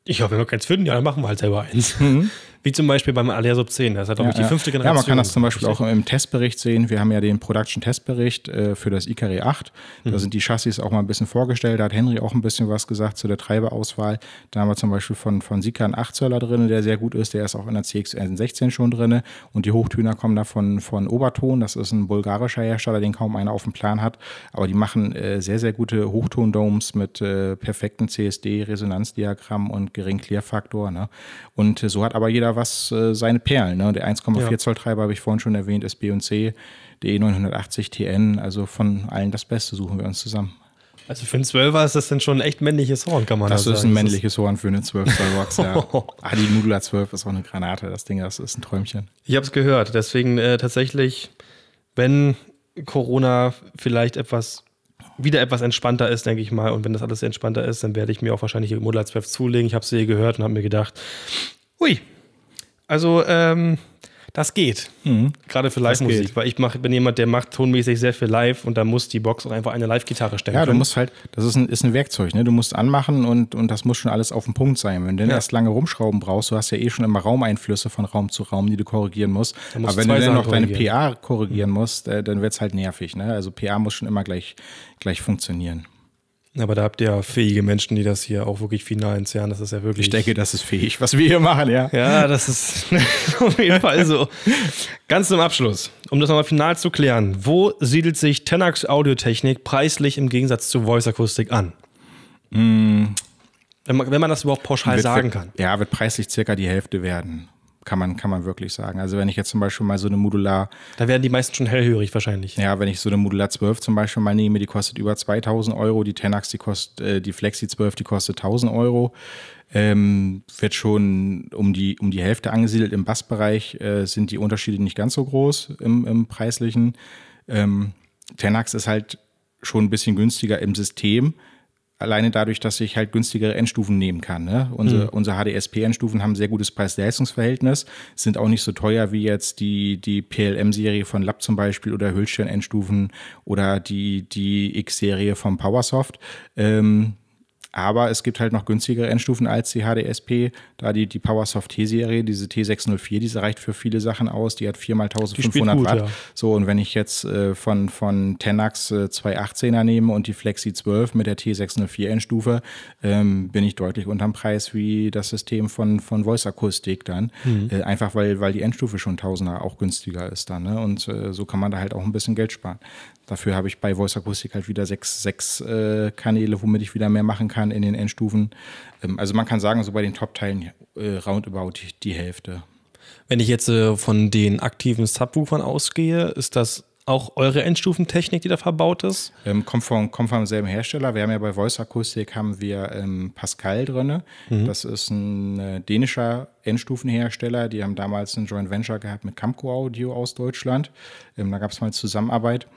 Ich hoffe, wir keins finden, ja, dann machen wir halt selber eins. Mhm. Wie zum Beispiel beim Alea Sub 10. Das hat, glaube ja, ich, die fünfte Generation. Ja, man kann das zum Beispiel auch im Testbericht sehen. Wir haben ja den Production-Testbericht äh, für das Icare 8. Da mhm. sind die Chassis auch mal ein bisschen vorgestellt. Da hat Henry auch ein bisschen was gesagt zu der Treiberauswahl. Da haben wir zum Beispiel von, von Sika einen 8-Zöller drin, der sehr gut ist. Der ist auch in der CX16 schon drin. Und die Hochtöner kommen da von, von Oberton. Das ist ein bulgarischer Hersteller, den kaum einer auf dem Plan hat. Aber die machen äh, sehr, sehr gute Hochtondomes mit äh, perfekten CSD-Resonanzdiagramm und geringen Klärfaktor. Ne? Und äh, so hat aber jeder was äh, sein seine Perlen. Ne? Der 1,4 ja. Zoll Treiber habe ich vorhin schon erwähnt, ist B und C, der E980 TN. Also von allen das Beste suchen wir uns zusammen. Also für einen 12er ist das denn schon ein echt männliches Horn, kann man das sagen. Das ist ein männliches Horn für eine 12 Zoll Box, ja. ah, die Nudula 12 ist auch eine Granate, das Ding, das ist ein Träumchen. Ich habe es gehört, deswegen äh, tatsächlich, wenn Corona vielleicht etwas wieder etwas entspannter ist, denke ich mal. Und wenn das alles entspannter ist, dann werde ich mir auch wahrscheinlich 12 zulegen. Ich habe sie gehört und habe mir gedacht, hui, also, ähm, das geht. Mhm. Gerade für Live-Musik, weil ich mach, bin jemand, der macht tonmäßig sehr viel live und da muss die Box auch einfach eine Live-Gitarre stellen. Ja, du musst halt, das ist ein, ist ein Werkzeug, ne? Du musst anmachen und, und das muss schon alles auf dem Punkt sein. Wenn du ja. erst lange rumschrauben brauchst, du hast ja eh schon immer Raumeinflüsse von Raum zu Raum, die du korrigieren musst. Aber wenn du dann noch deine PA korrigieren mhm. musst, äh, dann wird es halt nervig. Ne? Also PA muss schon immer gleich, gleich funktionieren. Aber da habt ihr ja fähige Menschen, die das hier auch wirklich final entzerren. Das ist ja wirklich. Ich denke, das ist fähig, was wir hier machen, ja. Ja, das ist auf jeden Fall so. Ganz zum Abschluss, um das nochmal final zu klären. Wo siedelt sich Tenax Audiotechnik preislich im Gegensatz zu Voice Akustik an? Mm. Wenn, man, wenn man das überhaupt pauschal wird, sagen kann. Ja, wird preislich circa die Hälfte werden kann man, kann man wirklich sagen. Also wenn ich jetzt zum Beispiel mal so eine Modular... Da werden die meisten schon hellhörig wahrscheinlich. Ja, wenn ich so eine Modular 12 zum Beispiel mal nehme, die kostet über 2000 Euro, die Tenax, die kostet, äh, die Flexi 12, die kostet 1000 Euro. Ähm, wird schon um die, um die Hälfte angesiedelt. Im Bassbereich äh, sind die Unterschiede nicht ganz so groß im, im preislichen. Ähm, Tenax ist halt schon ein bisschen günstiger im System, alleine dadurch, dass ich halt günstigere Endstufen nehmen kann. Ne? Unsere, mhm. unsere HDSP-Endstufen haben ein sehr gutes Preis-Leistungs-Verhältnis, sind auch nicht so teuer wie jetzt die, die PLM-Serie von Lab zum Beispiel oder Hüllstein-Endstufen oder die, die X-Serie vom Powersoft. Ähm, aber es gibt halt noch günstigere Endstufen als die HDSP, da die, die PowerSoft T-Serie, diese T604, diese reicht für viele Sachen aus, die hat 4x1500 Watt. Ja. So, und wenn ich jetzt äh, von, von Tenax äh, 218er nehme und die Flexi 12 mit der T604 Endstufe, ähm, bin ich deutlich unterm Preis wie das System von, von Voice Akustik dann. Mhm. Äh, einfach weil, weil die Endstufe schon Tausender auch günstiger ist dann. Ne? Und äh, so kann man da halt auch ein bisschen Geld sparen. Dafür habe ich bei Voice Acoustic halt wieder sechs, sechs äh, Kanäle, womit ich wieder mehr machen kann in den Endstufen. Ähm, also man kann sagen, so bei den Top-Teilen äh, roundabout die, Hälfte. Wenn ich jetzt äh, von den aktiven Subwoofern ausgehe, ist das auch eure Endstufentechnik, die da verbaut ist? Ähm, kommt, vom, kommt vom selben Hersteller. Wir haben ja bei Voice Acoustic haben wir ähm, Pascal drin. Mhm. Das ist ein äh, dänischer Endstufenhersteller. Die haben damals ein Joint Venture gehabt mit Camco Audio aus Deutschland. Ähm, da gab es mal Zusammenarbeit.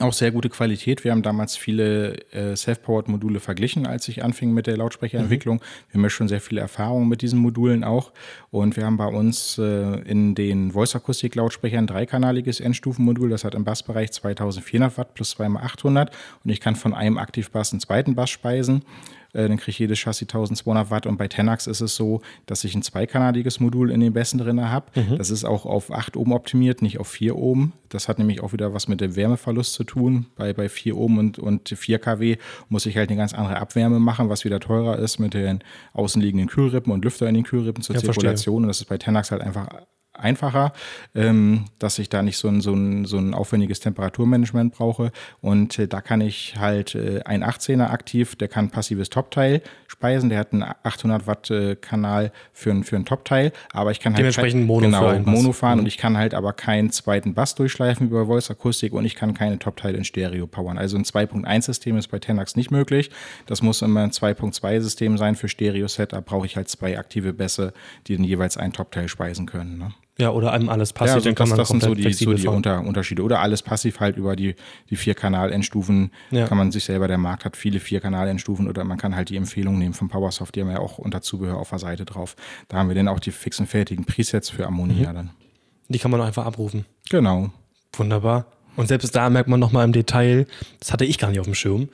Auch sehr gute Qualität. Wir haben damals viele äh, Self-Powered-Module verglichen, als ich anfing mit der Lautsprecherentwicklung. Mhm. Wir haben ja schon sehr viele Erfahrungen mit diesen Modulen auch. Und wir haben bei uns äh, in den Voice-Akustik-Lautsprechern ein dreikanaliges Endstufenmodul. Das hat im Bassbereich 2400 Watt plus 2x800. Und ich kann von einem Aktivbass einen zweiten Bass speisen. Äh, dann kriege ich jedes Chassis 1200 Watt. Und bei Tenax ist es so, dass ich ein zweikanaliges Modul in den Bässen drin habe. Mhm. Das ist auch auf 8 Ohm optimiert, nicht auf 4 Ohm. Das hat nämlich auch wieder was mit dem Wärmeverlust zu tun. Bei, bei 4 Ohm und, und 4 kW muss ich halt eine ganz andere Abwärme machen, was wieder teurer ist mit den außenliegenden Kühlrippen und Lüfter in den Kühlrippen zur ja, Zirkulation. Verstehe. Und das ist bei Tenax halt einfach einfacher, ähm, dass ich da nicht so ein, so, ein, so ein aufwendiges Temperaturmanagement brauche. Und äh, da kann ich halt äh, ein 18er aktiv, der kann passives Topteil speisen, der hat einen 800 Watt äh, Kanal für, ein, für ein Topteil, aber ich kann halt dementsprechend Mono, genau, Mono fahren mhm. und ich kann halt aber keinen zweiten Bass durchschleifen über Voice Akustik und ich kann keine Topteile in Stereo powern. Also ein 2.1 System ist bei Tenax nicht möglich. Das muss immer ein 2.2 System sein. Für Stereo Setup brauche ich halt zwei aktive Bässe, die dann jeweils ein Topteil speisen können. Ne? Ja, oder einem alles passiv, Ja, also dann kann das, das sind so die, so die. Unter, Unterschiede. Oder alles passiv halt über die, die vier Kanal-Endstufen Ja. kann man sich selber, der Markt hat viele vier Kanal-Endstufen oder man kann halt die Empfehlung nehmen von Powersoft, die haben ja auch unter Zubehör auf der Seite drauf. Da haben wir dann auch die fixen fertigen Presets für Ammonia Mhm. dann. Die kann man einfach abrufen. Genau. Wunderbar. Und selbst da merkt man nochmal im Detail, das hatte ich gar nicht auf dem Schirm,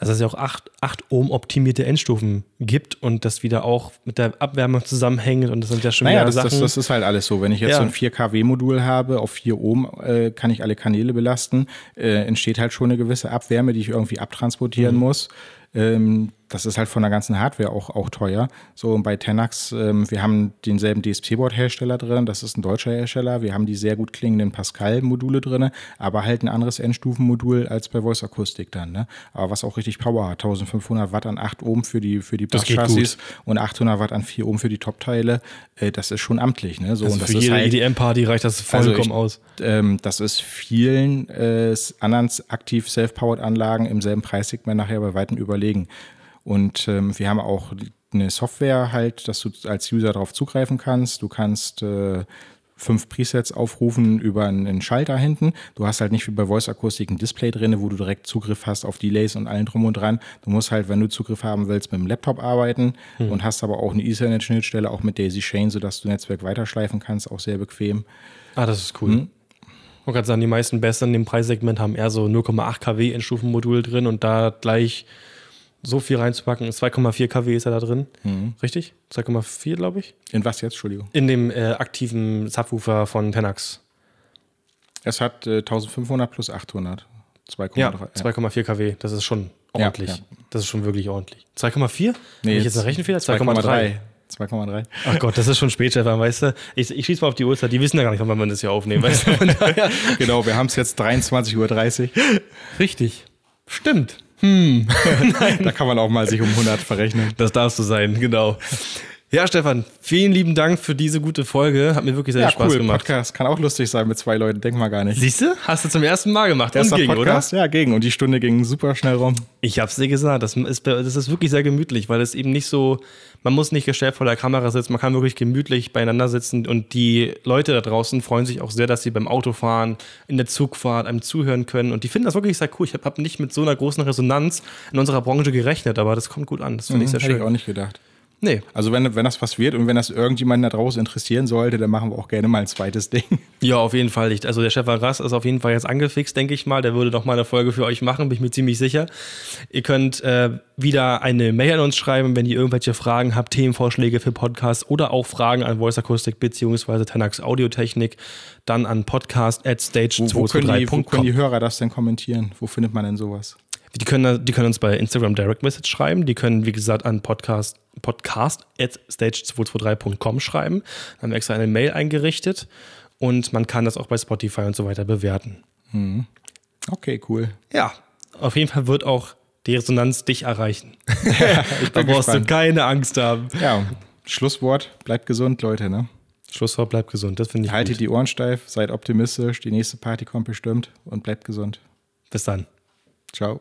dass es ja auch 8, 8 Ohm optimierte Endstufen gibt und das wieder auch mit der Abwärmung zusammenhängt und das sind ja schon Naja, wieder das, Sachen. das, das ist halt alles so. Wenn ich jetzt Ja. so ein 4 kW-Modul habe, auf 4 Ohm äh, kann ich alle Kanäle belasten, äh, entsteht halt schon eine gewisse Abwärme, die ich irgendwie Mhm. abtransportieren muss. Ähm, das ist halt von der ganzen Hardware auch, auch teuer. So und bei Tenax, ähm, wir haben denselben DSP-Board-Hersteller drin, das ist ein deutscher Hersteller. Wir haben die sehr gut klingenden Pascal-Module drin, aber halt ein anderes Endstufenmodul als bei Voice Acoustic dann. Ne? Aber was auch richtig Power hat, 1500 Watt an 8 Ohm für die, für die Basschassis und 800 Watt an 4 Ohm für die Top-Teile. Äh, das ist schon amtlich. Ne? So, also und das für jede halt, EDM-Party reicht das Also vollkommen ich- aus. ähm, das ist vielen äh, anderen aktiv self-powered Anlagen im selben Preissegment nachher bei weitem überlegen. Und ähm, wir haben auch eine Software halt, dass du als User darauf zugreifen kannst. Du kannst äh, fünf Presets aufrufen über einen, Schalter hinten. Du hast halt nicht wie bei Voice Acoustic ein Display drin, wo du direkt Zugriff hast auf Delays und allen drum und dran. Du musst halt, wenn du Zugriff haben willst, mit dem Laptop arbeiten und hast aber auch eine Ethernet-Schnittstelle, auch mit Daisy Chain, sodass du Netzwerk weiterschleifen kannst, auch sehr bequem. Ah, das ist cool. Hm? Ich wollte gerade sagen, die meisten Besseren in dem Preissegment haben eher so 0,8 kW Endstufenmodul drin und da gleich so viel reinzupacken. 2,4 kW ist er da drin. Mhm. Richtig? 2,4, glaube ich. In was jetzt, Entschuldigung? In dem äh, aktiven Subwoofer von Tenax. Es hat äh, 1500 plus 800. 2,3. Ja, 2,4 kW. Das ist schon Ja, ordentlich. ja. Das ist schon wirklich ordentlich. 2,4? Nee, Hab ich jetzt einen Rechenfehler? 2,3. 2,3. Ach Gott, das ist schon spät, Stefan, weißt du? Ich, ich schieße mal auf die Uhrzeit. Die wissen ja gar nicht, wann wir das hier aufnehmen. Weißt du? Genau, wir haben es jetzt 23.30 Uhr. Richtig. Stimmt. Da kann man auch mal sich um 100 verrechnen. Das darfst du sein, genau. Ja, Stefan, vielen lieben Dank für diese gute Folge. Hat mir wirklich sehr Ja, Spaß cool. gemacht. Podcast kann auch lustig sein mit zwei Leuten. Denk mal gar nicht. Siehst du? Hast du zum ersten Mal gemacht. Erster ging, Podcast? Ja, ging. Und die Stunde ging super schnell rum. oder? Ich hab's dir gesagt. Das ist, das ist wirklich sehr gemütlich, weil es eben nicht so, man muss nicht gestellt vor der Kamera sitzen, man kann wirklich gemütlich beieinander sitzen und die Leute da draußen freuen sich auch sehr, dass sie beim Autofahren, in der Zugfahrt einem zuhören können und die finden das wirklich sehr cool. Ich habe hab nicht mit so einer großen Resonanz in unserer Branche gerechnet, aber das kommt gut an. Das finde ich sehr Hätte schön. ich auch nicht gedacht. Nee, Also wenn, wenn das was wird und wenn das irgendjemanden da draußen interessieren sollte, dann machen wir auch gerne mal ein zweites Ding. Ja, auf jeden Fall nicht. Also der Chef Rass ist auf jeden Fall jetzt angefixt, denke ich mal. Der würde noch mal eine Folge für euch machen, bin ich mir ziemlich sicher. Ihr könnt äh, wieder eine Mail an uns schreiben, wenn ihr irgendwelche Fragen habt, Themenvorschläge für Podcasts oder auch Fragen an Voice Acoustic bzw. Tenax Audiotechnik, dann an podcast at Wo, wo, können die, wo können die stage223.com. Hörer das denn kommentieren? Wo findet man denn sowas? Die können, die können uns bei Instagram Direct Message schreiben. Die können, wie gesagt, an podcast, podcast at stage223.com schreiben. Da haben wir extra eine Mail eingerichtet und man kann das auch bei Spotify und so weiter bewerten. Okay, cool. Ja, auf jeden Fall wird auch die Resonanz dich erreichen. Ich da brauchst gespannt. du keine Angst haben. Ja, Schlusswort. Bleibt gesund, Leute. Ne? Schlusswort, bleib gesund. Das finde ich Haltet gut. die Ohren steif, seid optimistisch. Die nächste Party kommt bestimmt und bleibt gesund. Bis dann. Ciao.